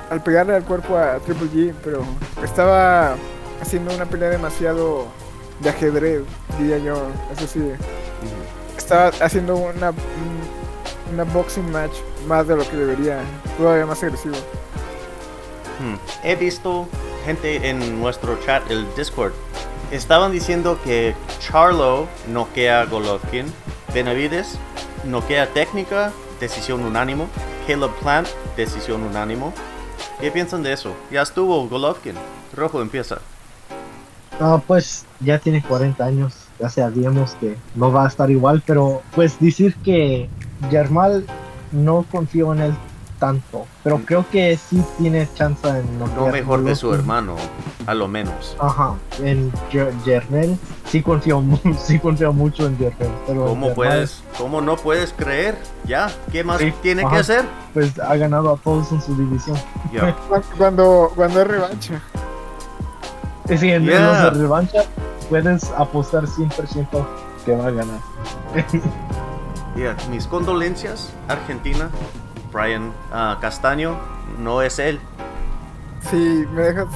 D: al pegarle al cuerpo a Triple G, pero estaba haciendo una pelea demasiado de ajedrez, diría yo. Eso sí, estaba haciendo una, un- una boxing match más de lo que debería, todavía más agresivo.
C: Hmm. He visto gente en nuestro chat, el Discord, estaban diciendo que Charlo noquea a Golovkin, Benavides noquea técnica, decisión unánimo, Caleb Plant, decisión unánimo. ¿Qué piensan de eso? Ya estuvo Golovkin. Rojo empieza.
B: Ah, pues ya tiene 40 años, ya sabíamos que no va a estar igual, pero pues decir que Germal no confío en él tanto, pero creo que sí tiene chance en
C: No
B: noquear
C: mejor de su hermano, a lo menos.
B: Ajá, en Germel sí confío, [LAUGHS] sí confío mucho en pero
C: ¿Cómo puedes, cómo no puedes creer? Ya, ¿qué más
B: Sí,
C: tiene que hacer?
B: Pues ha ganado a todos en su división. [LAUGHS]
D: Cuando, cuando es revancha.
B: Es decir, en
C: Yeah.
B: los de revancha puedes apostar 100% que va a ganar. [LAUGHS]
C: Ya, Mis condolencias, Argentina. Brian ah, Castaño no es él.
D: Si me dejas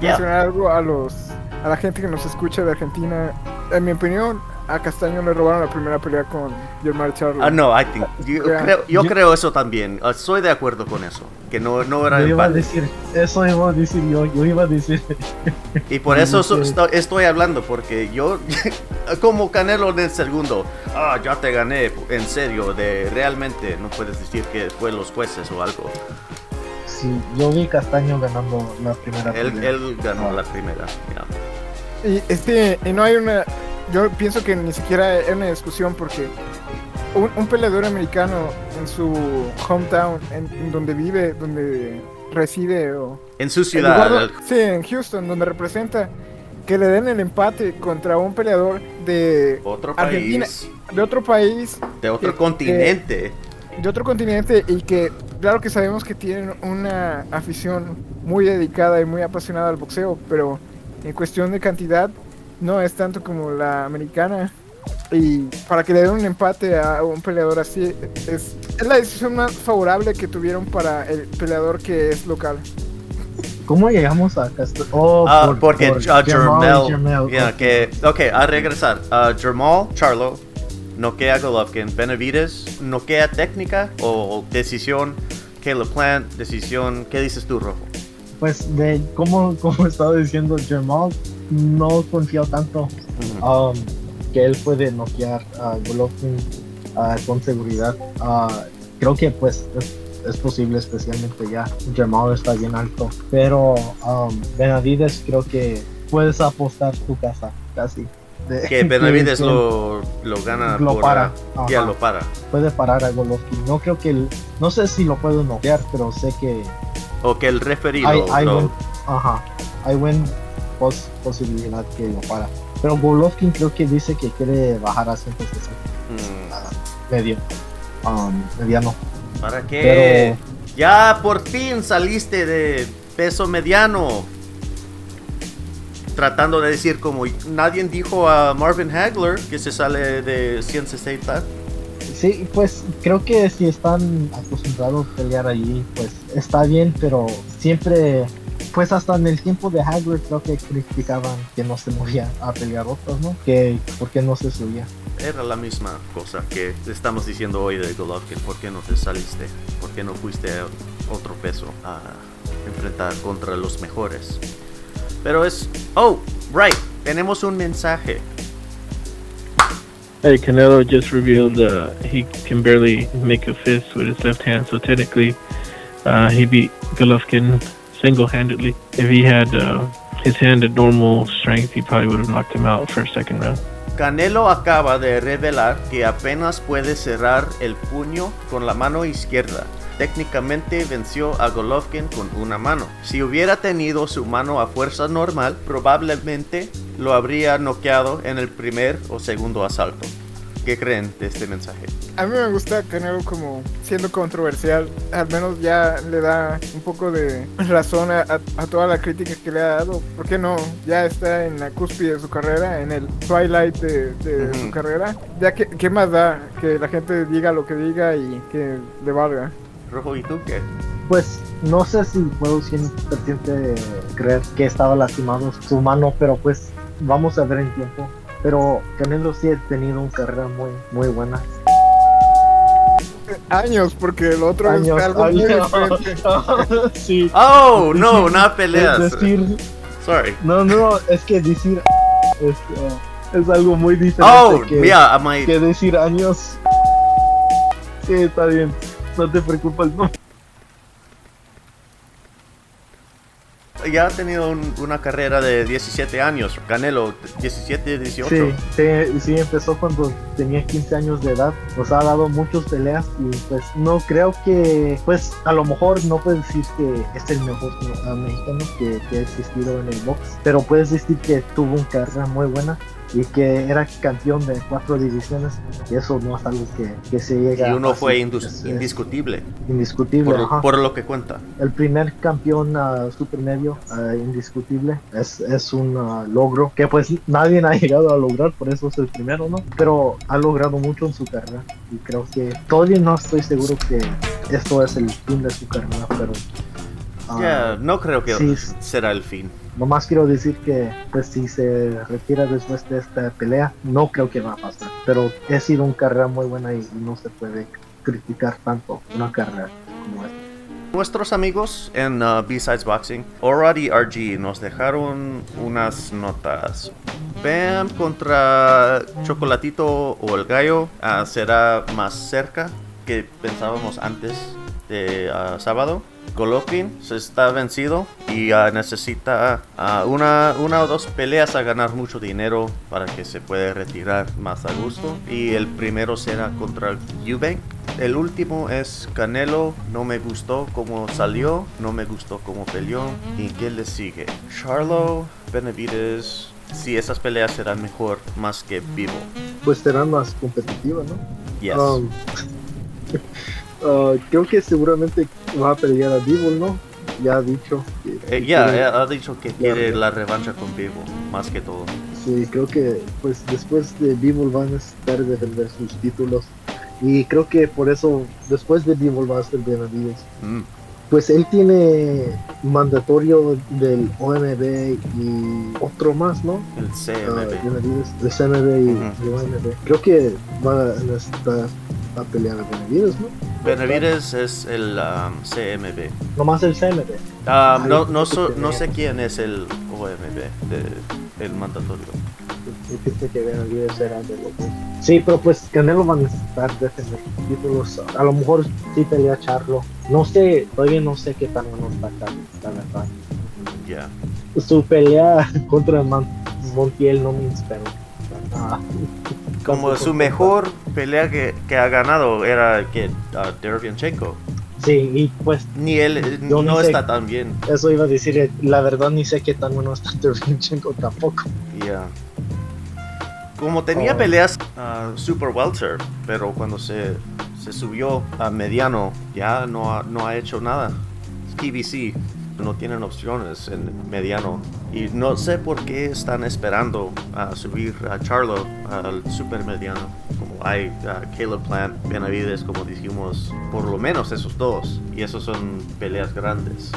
D: mencionar algo a los a la gente que nos escucha de Argentina, en mi opinión, a Castaño le robaron la primera pelea con Germán Charlo.
C: Ah, no, I think- yo,
D: Yeah.
C: creo, yo
B: Yo-
C: creo eso también. Ah, Estoy de acuerdo con eso. Que no, no era
B: Yo iba a decir, eso iba a decir yo, yo iba a decir,
C: Y por eso so- estoy hablando, porque yo, [LAUGHS] como Canelo en el segundo, ah, ya te gané, en serio, de realmente no puedes decir que fue los jueces o algo.
B: sí, yo vi Castaño ganando la primera
C: Él,
B: pelea.
C: él ganó la primera.
D: Y este, y no hay una. Yo pienso que ni siquiera es una discusión porque un, un peleador americano en su hometown, en, en donde vive, donde reside o
C: En su ciudad,
D: lugar sí, en Houston, donde representa, que le den el empate contra un peleador de,
C: otro
D: Argentina.
C: país,
D: de otro país,
C: de otro
D: que-
C: continente.
D: de otro continente y que claro que sabemos que tienen una afición muy dedicada y muy apasionada al boxeo, pero en cuestión de cantidad no es tanto como la americana. Y para que le den un empate a un peleador así, es, es la decisión más favorable que tuvieron para el peleador que es local.
B: ¿Cómo llegamos a Castaño? Oh,
C: Ah,
B: por-
C: porque
B: por
C: uh,
B: Jermel,
C: Jermel,
B: Jermel,
C: yeah, que, ok, a regresar. Uh, Jermel, Charlo, noquea Golovkin, Benavides, noquea técnica o decisión, Caleb Plant, decisión, ¿qué dices tú, Rojo?
B: Pues de como, como [LAUGHS] estaba diciendo Jamal, no confío tanto um, que él puede noquear a Golovkin ah, con seguridad. Ah, creo que pues es, es posible, especialmente ya Jamal está bien alto. Pero um, Benavides creo que puedes apostar tu casa casi. De-
C: Que [LAUGHS] Benavides
B: que
C: lo, lo gana
B: Lo
C: por,
B: para,
C: Ya lo para.
B: puede parar a Golovkin. No creo que el- no sé si lo puedo noquear, pero sé que
C: O que el referido
B: hay, hay
C: lo-
B: ajá, hay buen pos- posibilidad que lo para. Pero Golovkin creo que dice que quiere bajar a 160
C: Mm,
B: a medio, um, mediano.
C: ¿Para qué? Ya por fin saliste de peso mediano. Tratando de decir como nadie dijo a Marvin Hagler que se sale de 160.
B: Sí, pues creo que si están acostumbrados a pelear allí, pues está bien, pero siempre, pues hasta en el tiempo de Hagler creo que criticaban que no se movía a pelear otros, ¿no? Que porque no se subía.
C: Era la misma cosa que estamos diciendo hoy de Golovkin. ¿Por qué no te saliste? ¿Por qué no fuiste a otro peso a enfrentar contra los mejores? Pero es... Oh, right. Tenemos un mensaje.
A: Hey, Canelo just revealed uh, he can barely make a fist with his left hand, so technically uh, he beat Golovkin single-handedly. If he had uh, his hand at normal strength, he probably would have knocked him out first, second round.
C: Canelo acaba de revelar que apenas puede cerrar el puño con la mano izquierda. Técnicamente venció a Golovkin con una mano. Si hubiera tenido su mano a fuerza normal, probablemente lo habría noqueado en el primer o segundo asalto. ¿Qué creen de este mensaje?
D: A mí me gusta Canelo como siendo controversial. Al menos ya le da un poco de razón a, a- a toda la crítica que le ha dado. ¿Por qué no? Ya está en la cúspide de su carrera, en el twilight de, su carrera. Ya que, ¿qué más da? Que la gente diga lo que diga y que le valga.
C: Rojo, ¿y tú qué?
B: Pues no sé si puedo 100% creer que estaba lastimado su mano, pero pues vamos a ver en tiempo. Pero Canelo sí ha tenido una carrera muy, muy buena.
D: Años, porque el otro
B: Años,
D: es algo muy
B: años. [LAUGHS]
D: diferente.
B: sí.
C: Oh, no, [LAUGHS] una pelea.
B: Es decir,
C: Sorry.
B: no, no, es que decir es, uh, es algo muy diferente
C: Oh,
B: que,
C: mira, my,
B: que decir años. Sí, está bien. No te preocupes, no.
C: Ya ha tenido un- una carrera de 17 años. Canelo, 17, 18.
B: Sí, sí, sí, empezó cuando tenía 15 años de edad. Nos ha dado muchas peleas y pues no creo que, pues a lo mejor no puedes decir que es el mejor mexicano que, que ha existido en el box, pero puedes decir que tuvo una carrera muy buena y que era campeón de cuatro divisiones y eso no es algo que, que se llega
C: Y uno
B: fácil.
C: fue indus-
B: Es- es
C: indiscutible,
B: indiscutible.
C: por,
B: ajá.
C: por lo que cuenta.
B: El primer campeón ah, supermedio ah, indiscutible es, es un ah, logro que pues nadie [LAUGHS] ha llegado a lograr, por eso es el primero, ¿no? Pero ha logrado mucho en su carrera y creo que todavía no estoy seguro que esto es el fin de su carrera, pero
C: Ya, no creo que
B: sí.
C: será el fin.
B: Nomás quiero decir que pues si se retira después de esta pelea, no creo que va a pasar, pero ha sido una carrera muy buena y no se puede criticar tanto una carrera como esta.
C: Nuestros amigos en uh, B-Sides Boxing, Orad y RG, nos dejaron unas notas. Bam contra Chocolatito o el Gallo ah, será más cerca que pensábamos antes de ah, sábado. Golovkin se está vencido y ah, necesita ah, una, una o dos peleas a ganar mucho dinero para que se pueda retirar más a gusto. Y el primero será contra Eubank. El último es Canelo. No me gustó cómo salió, no me gustó cómo peleó. ¿Y qué le sigue? Charlo, Benavides. Si esas peleas serán mejor más que vivo.
B: pues será más competitiva, ¿no?
C: Yes.
B: Um, uh, creo que seguramente va a pelear a Bivol, ¿no? Ya ha dicho. que-
C: Eh,
B: que
C: ya,
B: quiere-
C: ha dicho que quiere
B: ya.
C: la revancha con Vivo, más que todo.
B: Sí, creo que pues después de Bivol va a necesitar defender sus títulos. Y creo que por eso después de Bivol va a ser Benavides.
C: Mm.
B: Pues él tiene mandatorio del OMB y otro más, ¿no?
C: El CMB.
B: Benavides, de CMB y,
C: Ujú.
B: y OMB. Creo que va a necesitar a pelear a Benavides, ¿no?
C: Benavides es el um, CMB.
B: Nomás el CMB.
C: Ah,
B: Ay,
C: no, no, so- no sé quién es el OMB, de- el mandatorio.
B: Que Benavides era de dos. Sí, pero pues Canelo va a necesitar defender títulos. A lo mejor sí pelea Charlo. No sé, todavía no sé qué tan bueno está Charlo, la verdad.
C: Ya.
B: Su pelea [LAUGHS] contra Man- Montiel no me inspiró. Ah,
C: Como su mejor pelea que, que ha ganado era que uh, Derevyanchenko.
B: Sí, y pues
C: Ni él no
B: sé.
C: está tan bien.
B: eso iba a decir, eh, la verdad ni sé qué tan bueno está [LAUGHS] Dervinchenko tampoco.
C: Ya. Como tenía
B: Oh.
C: peleas uh, super welter, pero cuando se, se subió a mediano, ya no ha, no ha hecho nada. PBC no tienen opciones en mediano. Y no sé por qué están esperando a subir a Charlo al super mediano. Como hay uh, Caleb Plant, Benavides, como dijimos, por lo menos esos dos. Y esos son peleas grandes.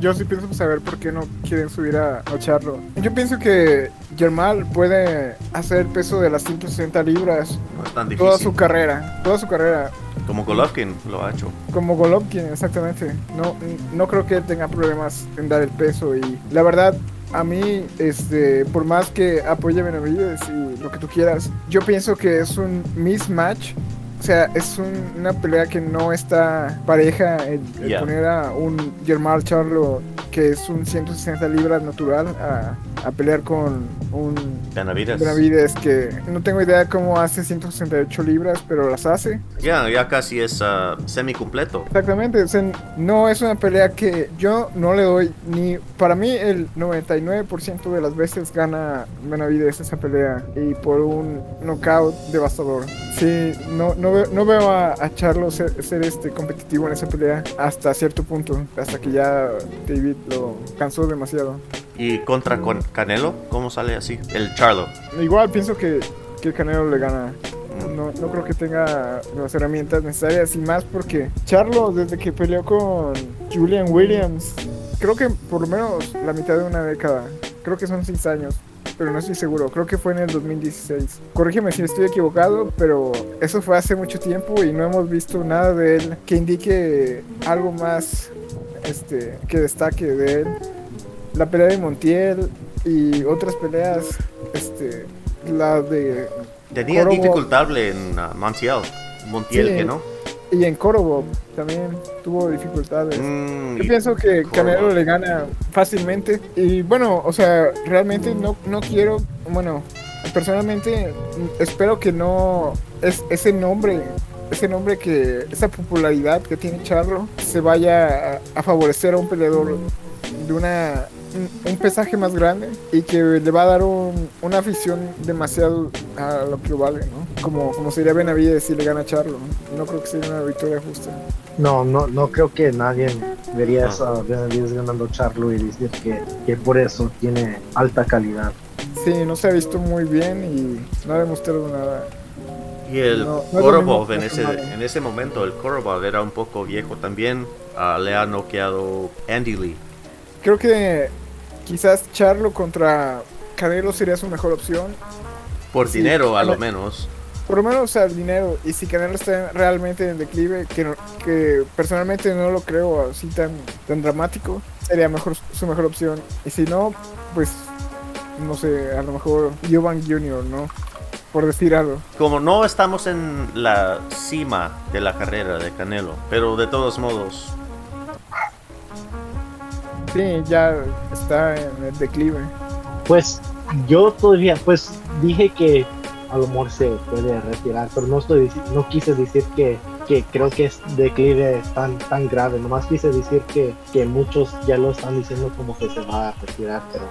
D: Yo sí pienso saber por qué no quieren subir a, a Charlo. Yo pienso que Germal puede hacer peso de las 160 libras
C: No es tan difícil.
D: toda su carrera. Toda su carrera.
C: Como Golovkin lo ha hecho.
D: Como Golovkin, exactamente. No, no creo que tenga problemas en dar el peso. Y la verdad, a mí, este, por más que apoye a Benavides y lo que tú quieras, yo pienso que es un mismatch. O sea, es un- una pelea que no está pareja el, poner a un Germán Charlo que es un 160 libras natural a, a pelear con un
C: Benavides.
D: Benavides que no tengo idea cómo hace 168 libras, pero las hace.
C: Ya, ya casi es semi completo.
D: Exactamente, o sea, no es una pelea que yo no le doy ni... Para mí el 99% de las veces gana Benavides esa pelea y por un knockout devastador. Sí, no, no, veo, no veo a, a Charlo ser, ser, este competitivo en esa pelea hasta cierto punto, hasta que ya David lo cansó demasiado.
C: Y contra con Canelo, ¿cómo sale así? El Charlo.
D: Igual pienso que, que Canelo le gana. No, no creo que tenga las herramientas necesarias y más porque Charlo desde que peleó con Julian Williams, creo que por lo menos la mitad de una década, creo que son 6 años, pero no estoy seguro, creo que fue en el 2016. Corrígeme si estoy equivocado, pero eso fue hace mucho tiempo y no hemos visto nada de él que indique algo más este, que destaque de él. La pelea de Montiel y otras peleas, este, la de
C: Tenía dificultad en uh, Montiel. Montiel
D: Sí.
C: que no.
D: y en Corobo también tuvo dificultades.
C: Mm,
D: Yo pienso que
C: Córdoba.
D: Canelo le gana fácilmente. Y bueno, o sea, realmente no, no quiero, bueno, personalmente espero que no es ese nombre, ese nombre que, esa popularidad que tiene Charlo se vaya a, a favorecer a un peleador de una un, un pesaje más grande y que le va a dar un- una afición demasiado a lo que lo vale, ¿no? Como, como sería Benavides si le gana a Charlo. ¿no? No creo que sea una victoria justa.
B: No, no, no creo que nadie vería
C: Ah.
B: eso a Benavides ganando Charlo y decir que, que por eso tiene alta calidad.
D: Sí, no se ha visto muy bien y no ha demostrado nada.
C: Y el
D: No,
C: Korobov en ese, en ese momento, el Korobov era un poco viejo también. Ah, le ha noqueado Andy Lee.
D: Creo que quizás Charlo contra Canelo sería su mejor opción.
C: Por
D: Sí,
C: dinero, a lo menos.
D: Por lo menos al dinero. Y si Canelo está realmente en declive, que, que personalmente no lo creo así tan, tan dramático, sería mejor su mejor opción. Y si no, pues no sé, a lo mejor Jovan Jr., ¿no? Por decir algo.
C: Como no estamos en la cima de la carrera de Canelo, pero de todos modos,
D: Sí, ya está en el declive.
B: Pues yo todavía, pues dije que a lo mejor se puede retirar, pero no estoy no quise decir que, que creo que es declive tan tan grave, nomás quise decir que, que muchos ya lo están diciendo como que se va a retirar, pero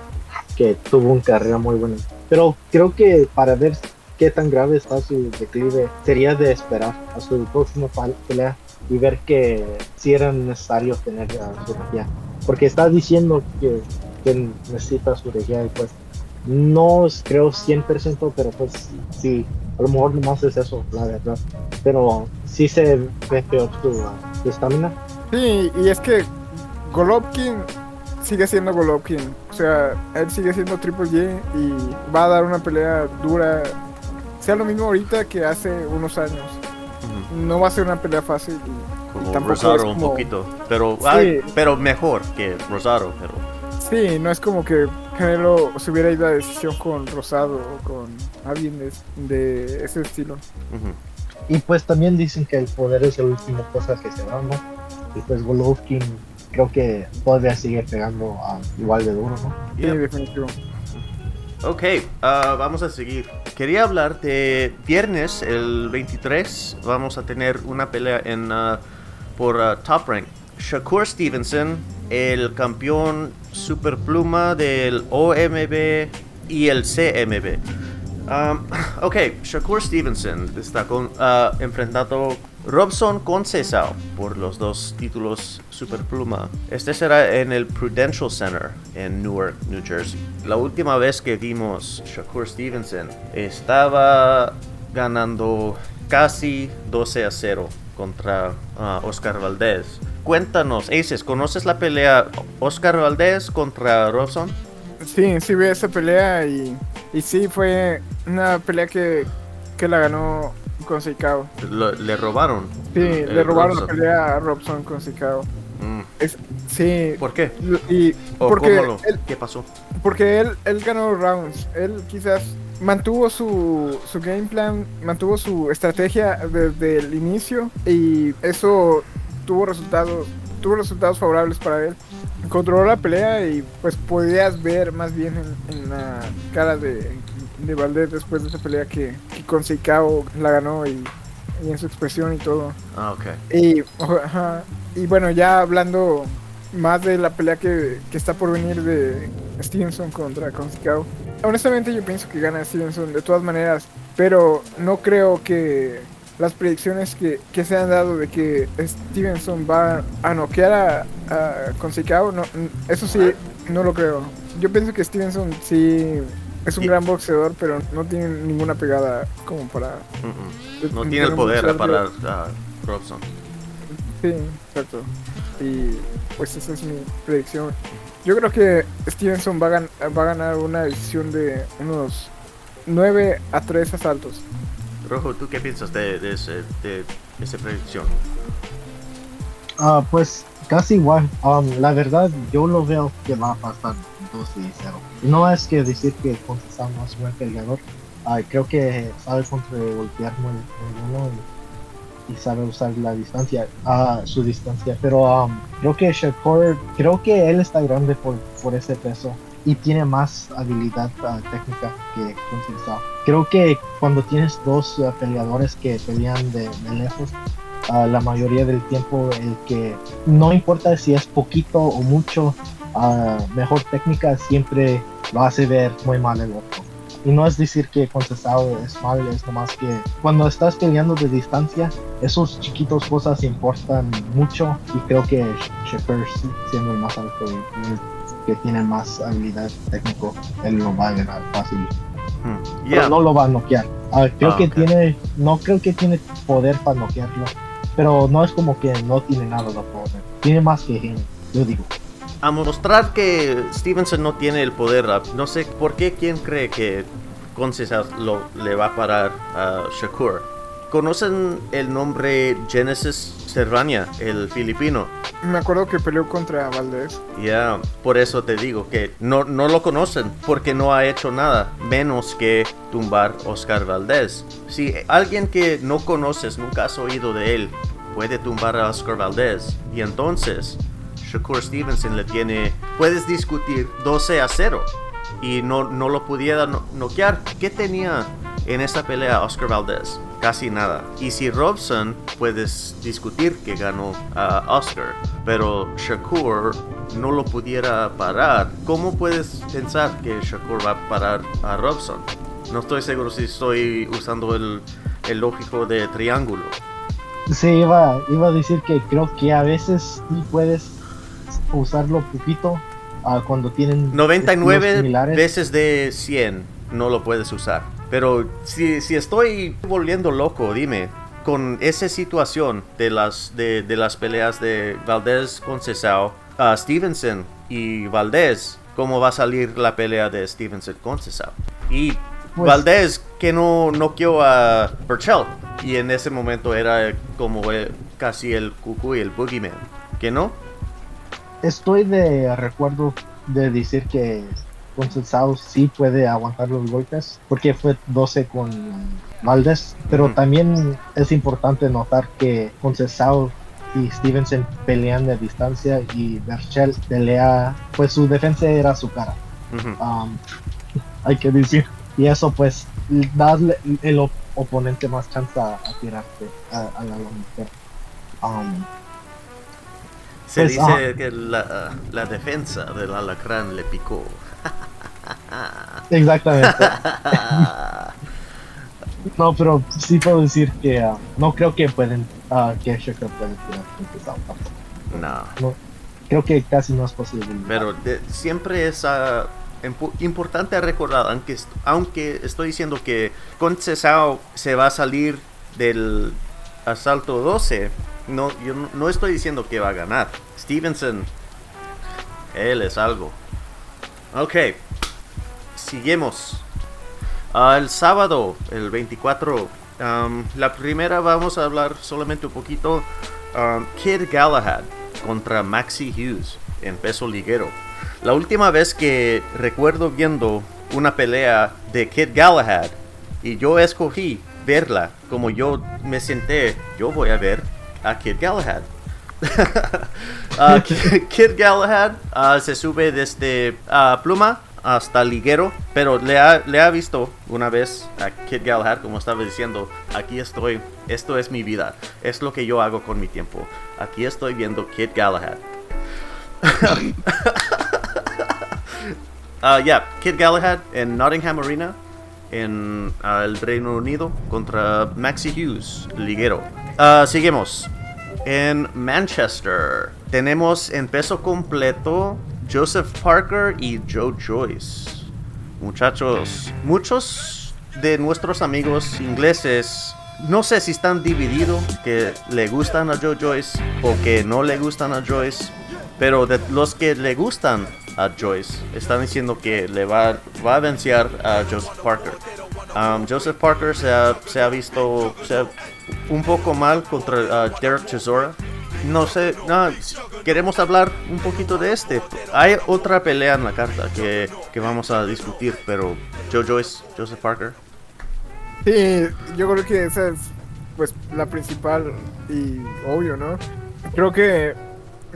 B: que tuvo una carrera muy buena. Pero creo que para ver qué tan grave está su declive sería de esperar a su próxima pelea y ver que si era necesario tener a cirugía. Porque está diciendo que, que necesita cirugía y pues no creo 100%, pero pues sí, a lo mejor nomás es eso, la verdad. Pero sí se ve peor su estamina.
D: Sí, y es que Golovkin sigue siendo Golovkin. O sea, él sigue siendo Triple G y va a dar una pelea dura. Sea lo mismo ahorita que hace unos años. No va a ser una pelea fácil. y-
C: como
D: tampoco
C: Rosaro
D: es
C: un poquito. Pero,
D: Sí.
C: ay, pero mejor que Rosaro. Pero,
D: Sí, no es como que Canelo se hubiera ido a decisión con Rosado o con alguien de, de ese estilo.
B: Y pues también dicen que el poder es la última cosa que se va, ¿no? Y pues Golovkin creo que todavía sigue pegando a igual de duro, ¿no?
D: Sí, definitivo.
C: Ok, ah, vamos a seguir. Quería hablar de viernes, el 23. Vamos a tener una pelea en ah, por ah, Top Rank. Shakur Stevenson, el campeón superpluma del OMB y el CMB. Um, [CLEARS THROAT] ok, Shakur Stevenson está con, ah, enfrentando Robson con Cesao por los dos títulos Superpluma. Este será en el Prudential Center en Newark, New Jersey. La última vez que vimos Shakur Stevenson estaba ganando casi 12 a 0 contra ah, Oscar Valdez. Cuéntanos, Aces, ¿conoces la pelea Oscar Valdez contra Robson?
D: Sí, sí vi esa pelea y, y sí fue una pelea que, que la ganó con Seikao.
C: Le robaron.
D: Sí,
C: Eh,
D: le robaron la pelea a Robson con Seikao.
C: Mm,
D: Es, sí,
C: ¿Por qué?
D: y
C: ¿O
D: porque
C: cómo
D: él,
C: ¿Qué pasó?
D: porque él, él ganó rounds. Él quizás mantuvo su, su game plan, mantuvo su estrategia desde el inicio y eso tuvo resultados, tuvo resultados favorables para él. Controló la pelea y pues podías ver más bien en, en la cara de, de Valdez después de esa pelea que, que con Seikao la ganó y, y en su expresión y todo.
C: Ah, ok.
D: Y, ajá, y bueno, ya hablando más de la pelea que, que está por venir de Stevenson contra Concicao. Honestamente yo pienso que gana Stevenson de todas maneras, pero no creo que las predicciones que, que se han dado de que Stevenson va a noquear a, a no, eso sí, no lo creo. Yo pienso que Stevenson sí es un
C: Y-
D: gran boxeador, pero no tiene ninguna pegada como para...
C: No
D: de-
C: tiene el
D: de
C: poder para
D: de-
C: parar a Robson.
D: Sí, exacto. Y pues esa es mi predicción. Yo creo que Stevenson va a, va a ganar una decisión de unos 9 a 3 asaltos.
C: Rojo, ¿tú qué piensas de, ese, de esa predicción?
B: Ah, pues casi igual. Um, la verdad, yo lo veo que va a pasar 2 y 0. No es que decir que Contestar no es buen peleador. Ah, creo que sabe contragolpear muy, muy bueno y, y sabe usar la distancia, ah, su distancia. Pero um, creo que Shakur, creo que él está grande por ese peso y tiene más habilidad ah, técnica que Contestar. Creo que cuando tienes dos ah, peleadores que pelean de, de lejos, Ah, la mayoría del tiempo el que no importa si es poquito o mucho mejor técnica siempre lo hace ver muy mal el otro y no es decir que contestado es mal es nomás que cuando estás peleando de distancia esos chiquitos cosas importan mucho y creo que sí, siendo el más alto y que tiene más habilidad técnico él lo va a ganar fácil
C: Hmm.
B: pero
C: Yeah.
B: no lo va a noquear. Creo
C: Ah,
B: que tiene, no creo que tiene poder para noquearlo, pero no es como que no tiene nada de poder. Tiene más que yo digo.
C: A mostrar que Stevenson no tiene el poder, ah, no sé por qué quién cree que Concesar lo, le va a parar a Shakur. ¿Conocen el nombre Genesis Serrania, el filipino?
D: Me acuerdo que peleó contra Valdez.
C: Ya, por eso te digo que no, no lo conocen, porque no ha hecho nada, menos que tumbar Oscar Valdez. Si alguien que no conoces, nunca has oído de él, puede tumbar a Oscar Valdez, y entonces Shakur Stevenson le tiene, puedes discutir 12 a 0, y no, no lo pudiera no- noquear. ¿Qué tenía en esa pelea Oscar Valdez? Casi nada. Y si Robson, puedes discutir que ganó a Oscar, pero Shakur no lo pudiera parar. ¿Cómo puedes pensar que Shakur va a parar a Robson? No estoy seguro si estoy usando el, el lógico de triángulo.
B: Sí, iba, iba a decir que creo que a veces sí puedes usarlo poquito ah, cuando tienen estilos
C: 99
B: similares.
C: veces de 100 no lo puedes usar. Pero si, si estoy volviendo loco, dime, con esa situación de las, de, de las peleas de Valdez con Cesao, a Stevenson y Valdez, ¿cómo va a salir la pelea de Stevenson con Cesao? Y
B: Pues-
C: Valdez que no noqueó a Burchell y en ese momento era como el- casi el cucu y el boogeyman, ¿que no?
B: Estoy de recuerdo de decir que Concesao sí puede aguantar los golpes porque fue 12 con Valdez, pero también es importante notar que Concesao y Stevenson pelean de distancia y Berchel pelea, pues su defensa era su cara, um, [LAUGHS] hay que decir, y eso pues darle el op- oponente más chance a, a tirarte a, a la lonja. Um,
C: Se
B: Pues,
C: dice
B: ajá.
C: que la, la defensa del alacrán le picó.
B: Exactamente. [LAUGHS] No, pero sí puedo decir que ah, no creo que pueden, ah, que Shaker pueden tirar tampoco.
C: No.
B: Creo que casi no es posible.
C: Pero de- siempre es impu- importante recordar, aunque, est- aunque estoy diciendo que con Cesao se va a salir del asalto 12, no, yo no- no estoy diciendo que va a ganar. Stevenson, él es algo. Ok, seguimos. Ah, el sábado, el 24, um, la primera vamos a hablar solamente un poquito. um, Kid Galahad contra Maxi Hughes en peso liguero. La última vez que recuerdo viendo una pelea de Kid Galahad y yo escogí verla como yo me senté, yo voy a ver a Kid Galahad. [LAUGHS] Ah, Ki- [LAUGHS] Kid Galahad ah, se sube desde ah, Pluma hasta Liguero, pero le ha, le ha visto una vez a Kid Galahad, como estaba diciendo, aquí estoy, esto es mi vida, es lo que yo hago con mi tiempo. Aquí estoy viendo Kid Galahad. [LAUGHS] Ah, ya, Kid Galahad en Nottingham Arena, en ah, el Reino Unido, contra Maxi Hughes, liguero. Ah, seguimos. En Manchester tenemos en peso completo Joseph Parker y Joe Joyce. Muchachos, muchos de nuestros amigos ingleses no sé si están divididos que le gustan a Joe Joyce o que no le gustan a Joyce, pero de los que le gustan a Joyce están diciendo que le va, va a vencer a Joseph Parker. Um, Joseph Parker se ha, visto un poco mal contra uh, Derek Chisora. No sé, no, queremos hablar un poquito de este. Hay otra pelea en la carta que, que vamos a discutir, pero Joe Joyce, Joseph Parker.
D: Sí, yo creo que esa es pues la principal y obvio, ¿no? Creo que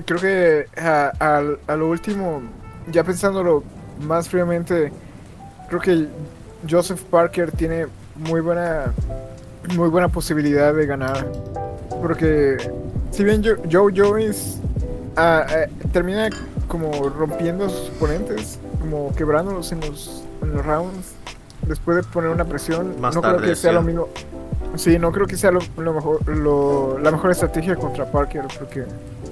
D: creo que a, al- a lo último, ya pensándolo más fríamente, creo que Joseph Parker tiene muy buena muy buena posibilidad de ganar, porque si bien Jo- Joe Joyce ah, eh, termina como rompiendo a sus oponentes, como quebrándolos en los, en los rounds, después de poner una presión,
C: Más
D: no creo que sea
C: sí.
D: lo mismo. Sí, no creo que sea lo, lo mejor, lo- la mejor estrategia contra Parker, porque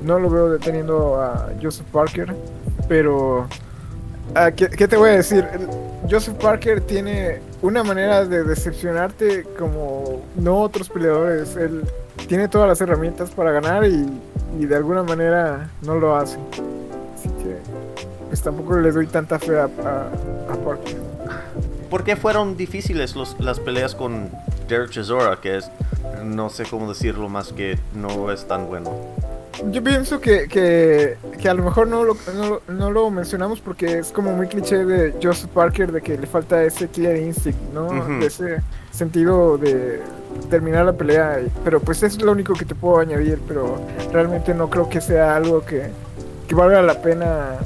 D: no lo veo deteniendo a Joseph Parker, pero ah, ¿qué, qué te voy a decir? Joseph Parker tiene una manera de decepcionarte como no otros peleadores. Él tiene todas las herramientas para ganar y, y de alguna manera no lo hace. Así que pues tampoco le doy tanta fe a, a- a Parker.
C: ¿Por qué fueron difíciles los- las peleas con Derek Chisora? Que es, no sé cómo decirlo más que no es tan bueno.
D: Yo pienso que, que, que a lo mejor no lo, no, lo- no lo mencionamos porque es como muy cliché de Joseph Parker de que le falta ese killer instinct, ¿no? Ese sentido de terminar la pelea. y- Pero pues es lo único que te puedo añadir, pero realmente no creo que sea algo que, que valga la pena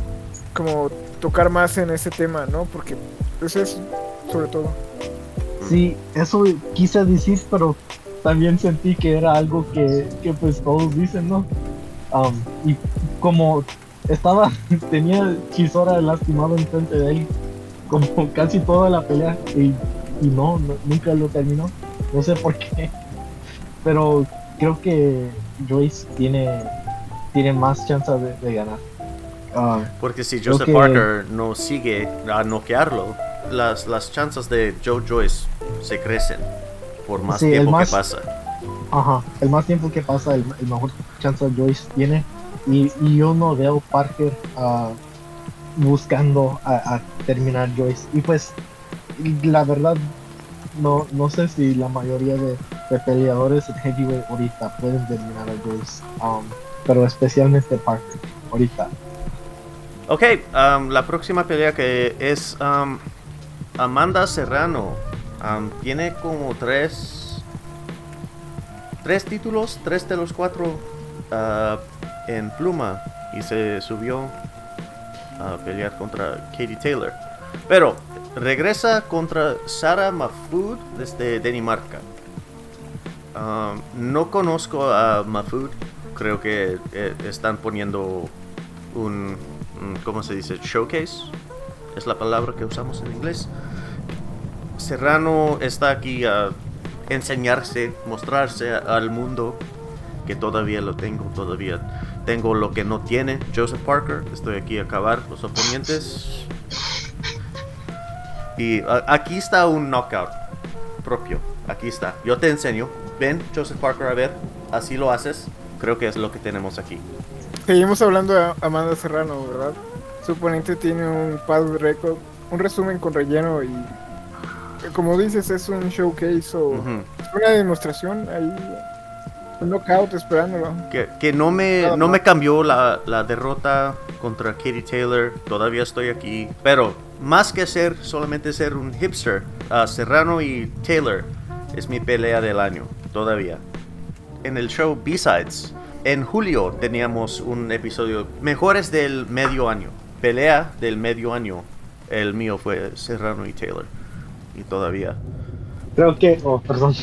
D: como tocar más en ese tema, ¿no? Porque pues es sobre todo.
B: Sí, eso quise decir, pero también sentí que era algo que, que pues todos dicen, ¿no? Um, y como estaba, [LAUGHS] tenía Chisora lastimado enfrente de él, como casi toda la pelea, y, y no, no- nunca lo terminó. No sé por qué. [LAUGHS] Pero creo que Joyce tiene, tiene más chance de, de ganar. Ah,
C: Porque si Joseph
B: que-
C: Parker no sigue a noquearlo, las, las chances de Joe Joyce se crecen por más
B: Sí,
C: tiempo
B: más-
C: que pasa.
B: Ajá, el más tiempo que pasa, el, el mejor chance Joyce tiene. Y, y yo no veo Parker ah, buscando a, a terminar Joyce. Y pues, la verdad, no, no sé si la mayoría de, de peleadores en heavyweight ahorita pueden terminar a Joyce. um, pero especialmente Parker, ahorita.
C: Ok, um, la próxima pelea que es um, Amanda Serrano. Um, tiene como tres, tres títulos, tres de los cuatro uh, en pluma y se subió a pelear contra Katie Taylor. Pero regresa contra Sara Mahfoud desde Dinamarca. Um, no conozco a Mahfoud, creo que eh, están poniendo un, un- ¿cómo se dice? Showcase. Es la palabra que usamos en inglés. Serrano está aquí ah, enseñarse, mostrarse al mundo que todavía lo tengo, todavía tengo lo que no tiene Joseph Parker. Estoy aquí a acabar los oponentes. Y aquí está un knockout propio. Aquí está. Yo te enseño. Ven, Joseph Parker, a ver. Así lo haces. Creo que es lo que tenemos aquí.
D: Seguimos hablando de Amanda Serrano, ¿verdad? Su oponente tiene un pad record, un resumen con relleno y como dices es un showcase o una demostración ahí un knockout esperándolo.
C: Que, no me no me cambió la, la, derrota contra Katie Taylor, todavía estoy aquí, pero más que ser solamente ser un hipster, uh, Serrano y Taylor es mi pelea del año, todavía. En el show B-Sides, en julio teníamos un episodio mejores del medio año, pelea del medio año. El mío fue Serrano y Taylor, y todavía.
B: Creo que, oh, perdón.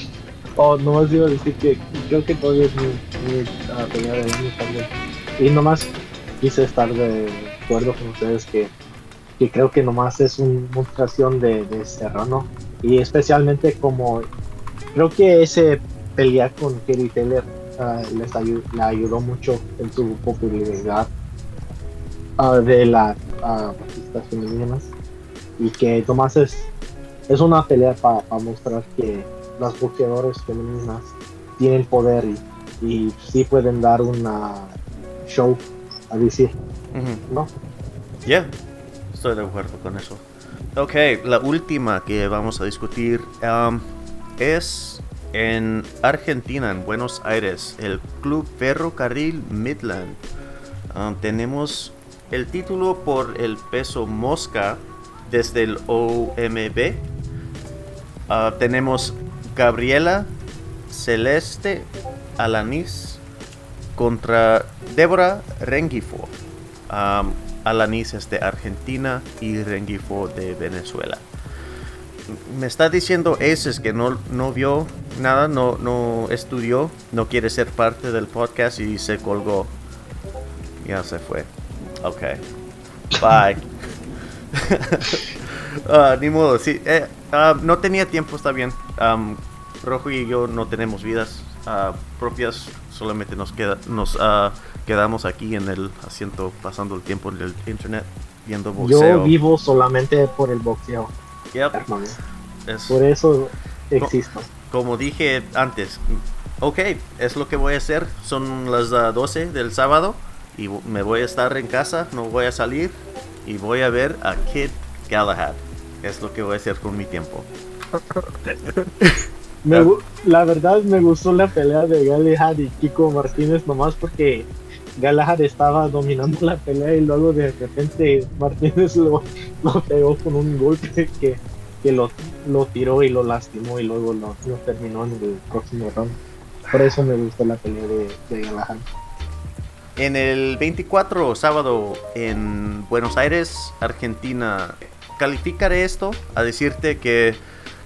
B: Oh, nomás iba a decir que creo que todavía es mi, mi uh, pelea del año también. Y nomás quise estar de acuerdo con ustedes que que creo que nomás es una mostración de, de Serrano y especialmente como creo que ese pelea con Kerry Taylor uh, les le ayudó mucho en su popularidad uh, de las uh, femeninas y que nomás es es una pelea para mostrar que las boxeadoras femeninas tienen poder y, y sí pueden dar una show a decir, ¿no?
C: Yeah, Estoy de acuerdo con eso. Ok, la última que vamos a discutir um, es en Argentina, en Buenos Aires, el Club Ferrocarril Midland. Um, tenemos el título por el peso mosca desde el OMB. Uh, tenemos Gabriela Celeste Alanis contra Débora Rengifo. Um, Alanis es de Argentina y Rengifo de Venezuela. Me está diciendo Aces que no, no vio nada, no, no estudió, no quiere ser parte del podcast y se colgó. Ya se fue. Ok. Bye. [LAUGHS] Ah, ni modo, sí. Eh, ah, no tenía tiempo, está bien. Rojo y yo no tenemos vidas ah, propias, solamente nos queda, nos quedamos aquí en el asiento pasando el tiempo en el internet viendo boxeo.
B: Yo vivo solamente por el boxeo. por eso existo.
C: Como dije antes, ok, es lo que voy a hacer. Son las 12 ah, del sábado y me voy a estar en casa, no voy a salir y voy a ver a Kid Galahad. Es lo que voy a hacer con mi tiempo. [LAUGHS]
B: la verdad me gustó la pelea de Galahad y Kiko Martínez nomás porque Galahad estaba dominando la pelea y luego de repente Martínez lo, pegó con un golpe que, que lo, lo, tiró y lo lastimó y luego lo, terminó en el próximo round. Por eso me gustó la pelea de, de Galahad.
C: En el 24 sábado en Buenos Aires, Argentina, calificaré esto a decirte que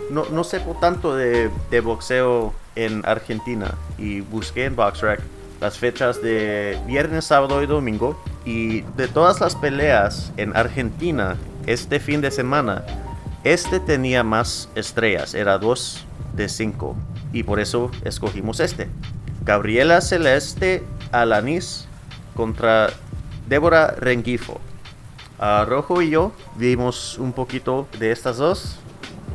C: no, no sepo tanto de, de boxeo en Argentina y busqué en BoxRec las fechas de viernes, sábado y domingo. Y de todas las peleas en Argentina este fin de semana, este tenía más estrellas, era 2 de 5. Y por eso escogimos este. Gabriela Celeste Alanis contra Débora Rengifo. A Rojo y yo vimos un poquito de estas dos.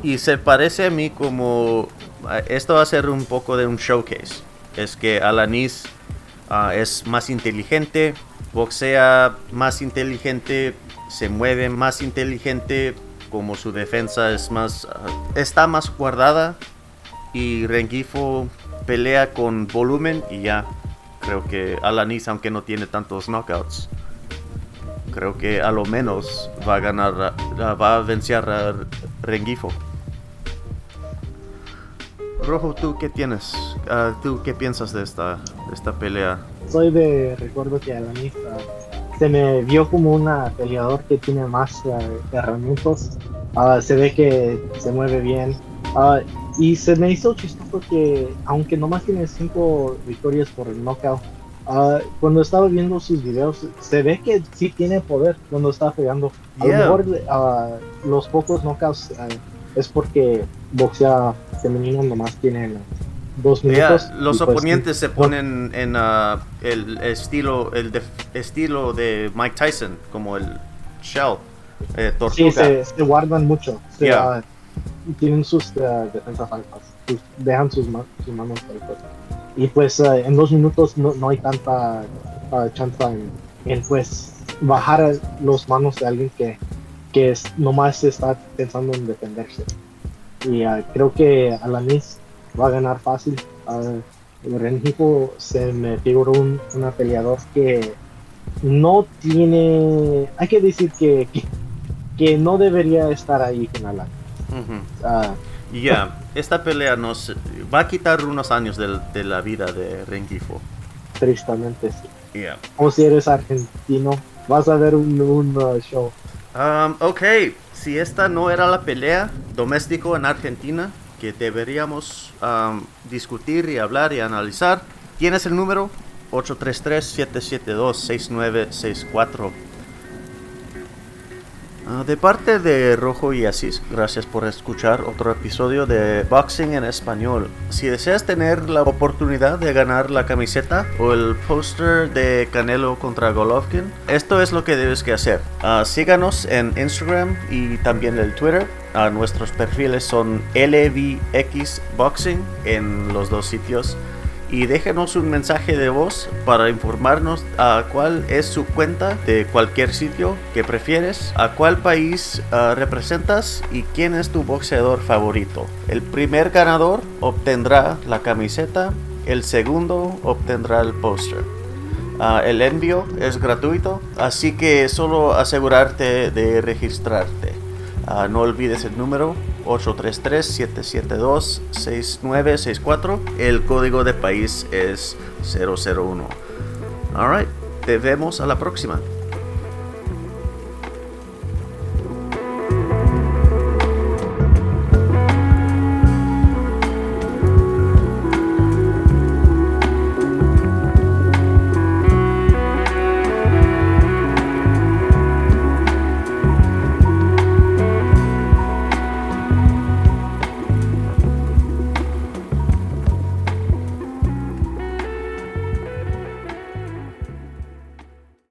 C: Y se parece a mí como... Esto va a ser un poco de un showcase. Es que Alanis Ah, es más inteligente, boxea más inteligente, se mueve más inteligente, como su defensa es más ah, está más guardada y Rengifo pelea con volumen y ya creo que Alanis aunque no tiene tantos knockouts creo que a lo menos va a ganar va a vencer a Rengifo Rojo, ¿tú qué tienes? Ah, ¿Tú qué piensas de esta, esta pelea?
B: Soy de recuerdo que Alanis se me vio como un peleador que tiene más uh, herramientas. Ah, se ve que se mueve bien. y se me hizo chistoso que, aunque nomás tiene cinco victorias por el knockout, cuando estaba viendo sus videos, se ve que sí tiene poder cuando está pegando. A lo mejor los pocos knockouts es porque boxea femenino nomás tienen dos minutos.
C: los
B: pues,
C: oponentes se ponen en el estilo el de- estilo de Mike Tyson, como el shell, eh, tortuga.
B: Sí, se, se guardan mucho. Se, tienen sus defensas altas. sus- dejan sus, ma- sus manos altas. Y pues ah, en dos minutos no, no hay tanta chance en, en, pues bajar a los manos de alguien que, que es, nomás está pensando en defenderse. Y ah, creo que Alanis va a ganar fácil. Uh, Rengifo se me figuró un una peleador que no tiene. Hay que decir que, que, que no debería estar ahí con Alan.
C: Ujú. Y ya, esta pelea nos va a quitar unos años del- de, la vida de Rengifo.
B: tristemente, sí.
C: Ya.
B: O si eres argentino, vas a ver un, un, uh, show.
C: Um, ok, si esta no era la pelea doméstico en Argentina que deberíamos um, discutir y hablar y analizar, ¿tienes el número? 833-772-6964. Ah, de parte de Rojo y Asís, gracias por escuchar otro episodio de Boxing en Español. Si deseas tener la oportunidad de ganar la camiseta o el póster de Canelo contra Golovkin, esto es lo que debes que hacer. Ah, síganos en Instagram y también el Twitter. Ah, nuestros perfiles son LVX Boxing en los dos sitios y déjenos un mensaje de voz para informarnos a cuál es su cuenta de cualquier sitio que prefieres, a cuál país ah, representas y quién es tu boxeador favorito. El primer ganador obtendrá la camiseta, el segundo obtendrá el póster. Ah, el envío es gratuito, así que solo asegurarte de registrarte. Ah, no olvides el número 833-772-6964. El código de país es 001. Alright, te vemos a la próxima.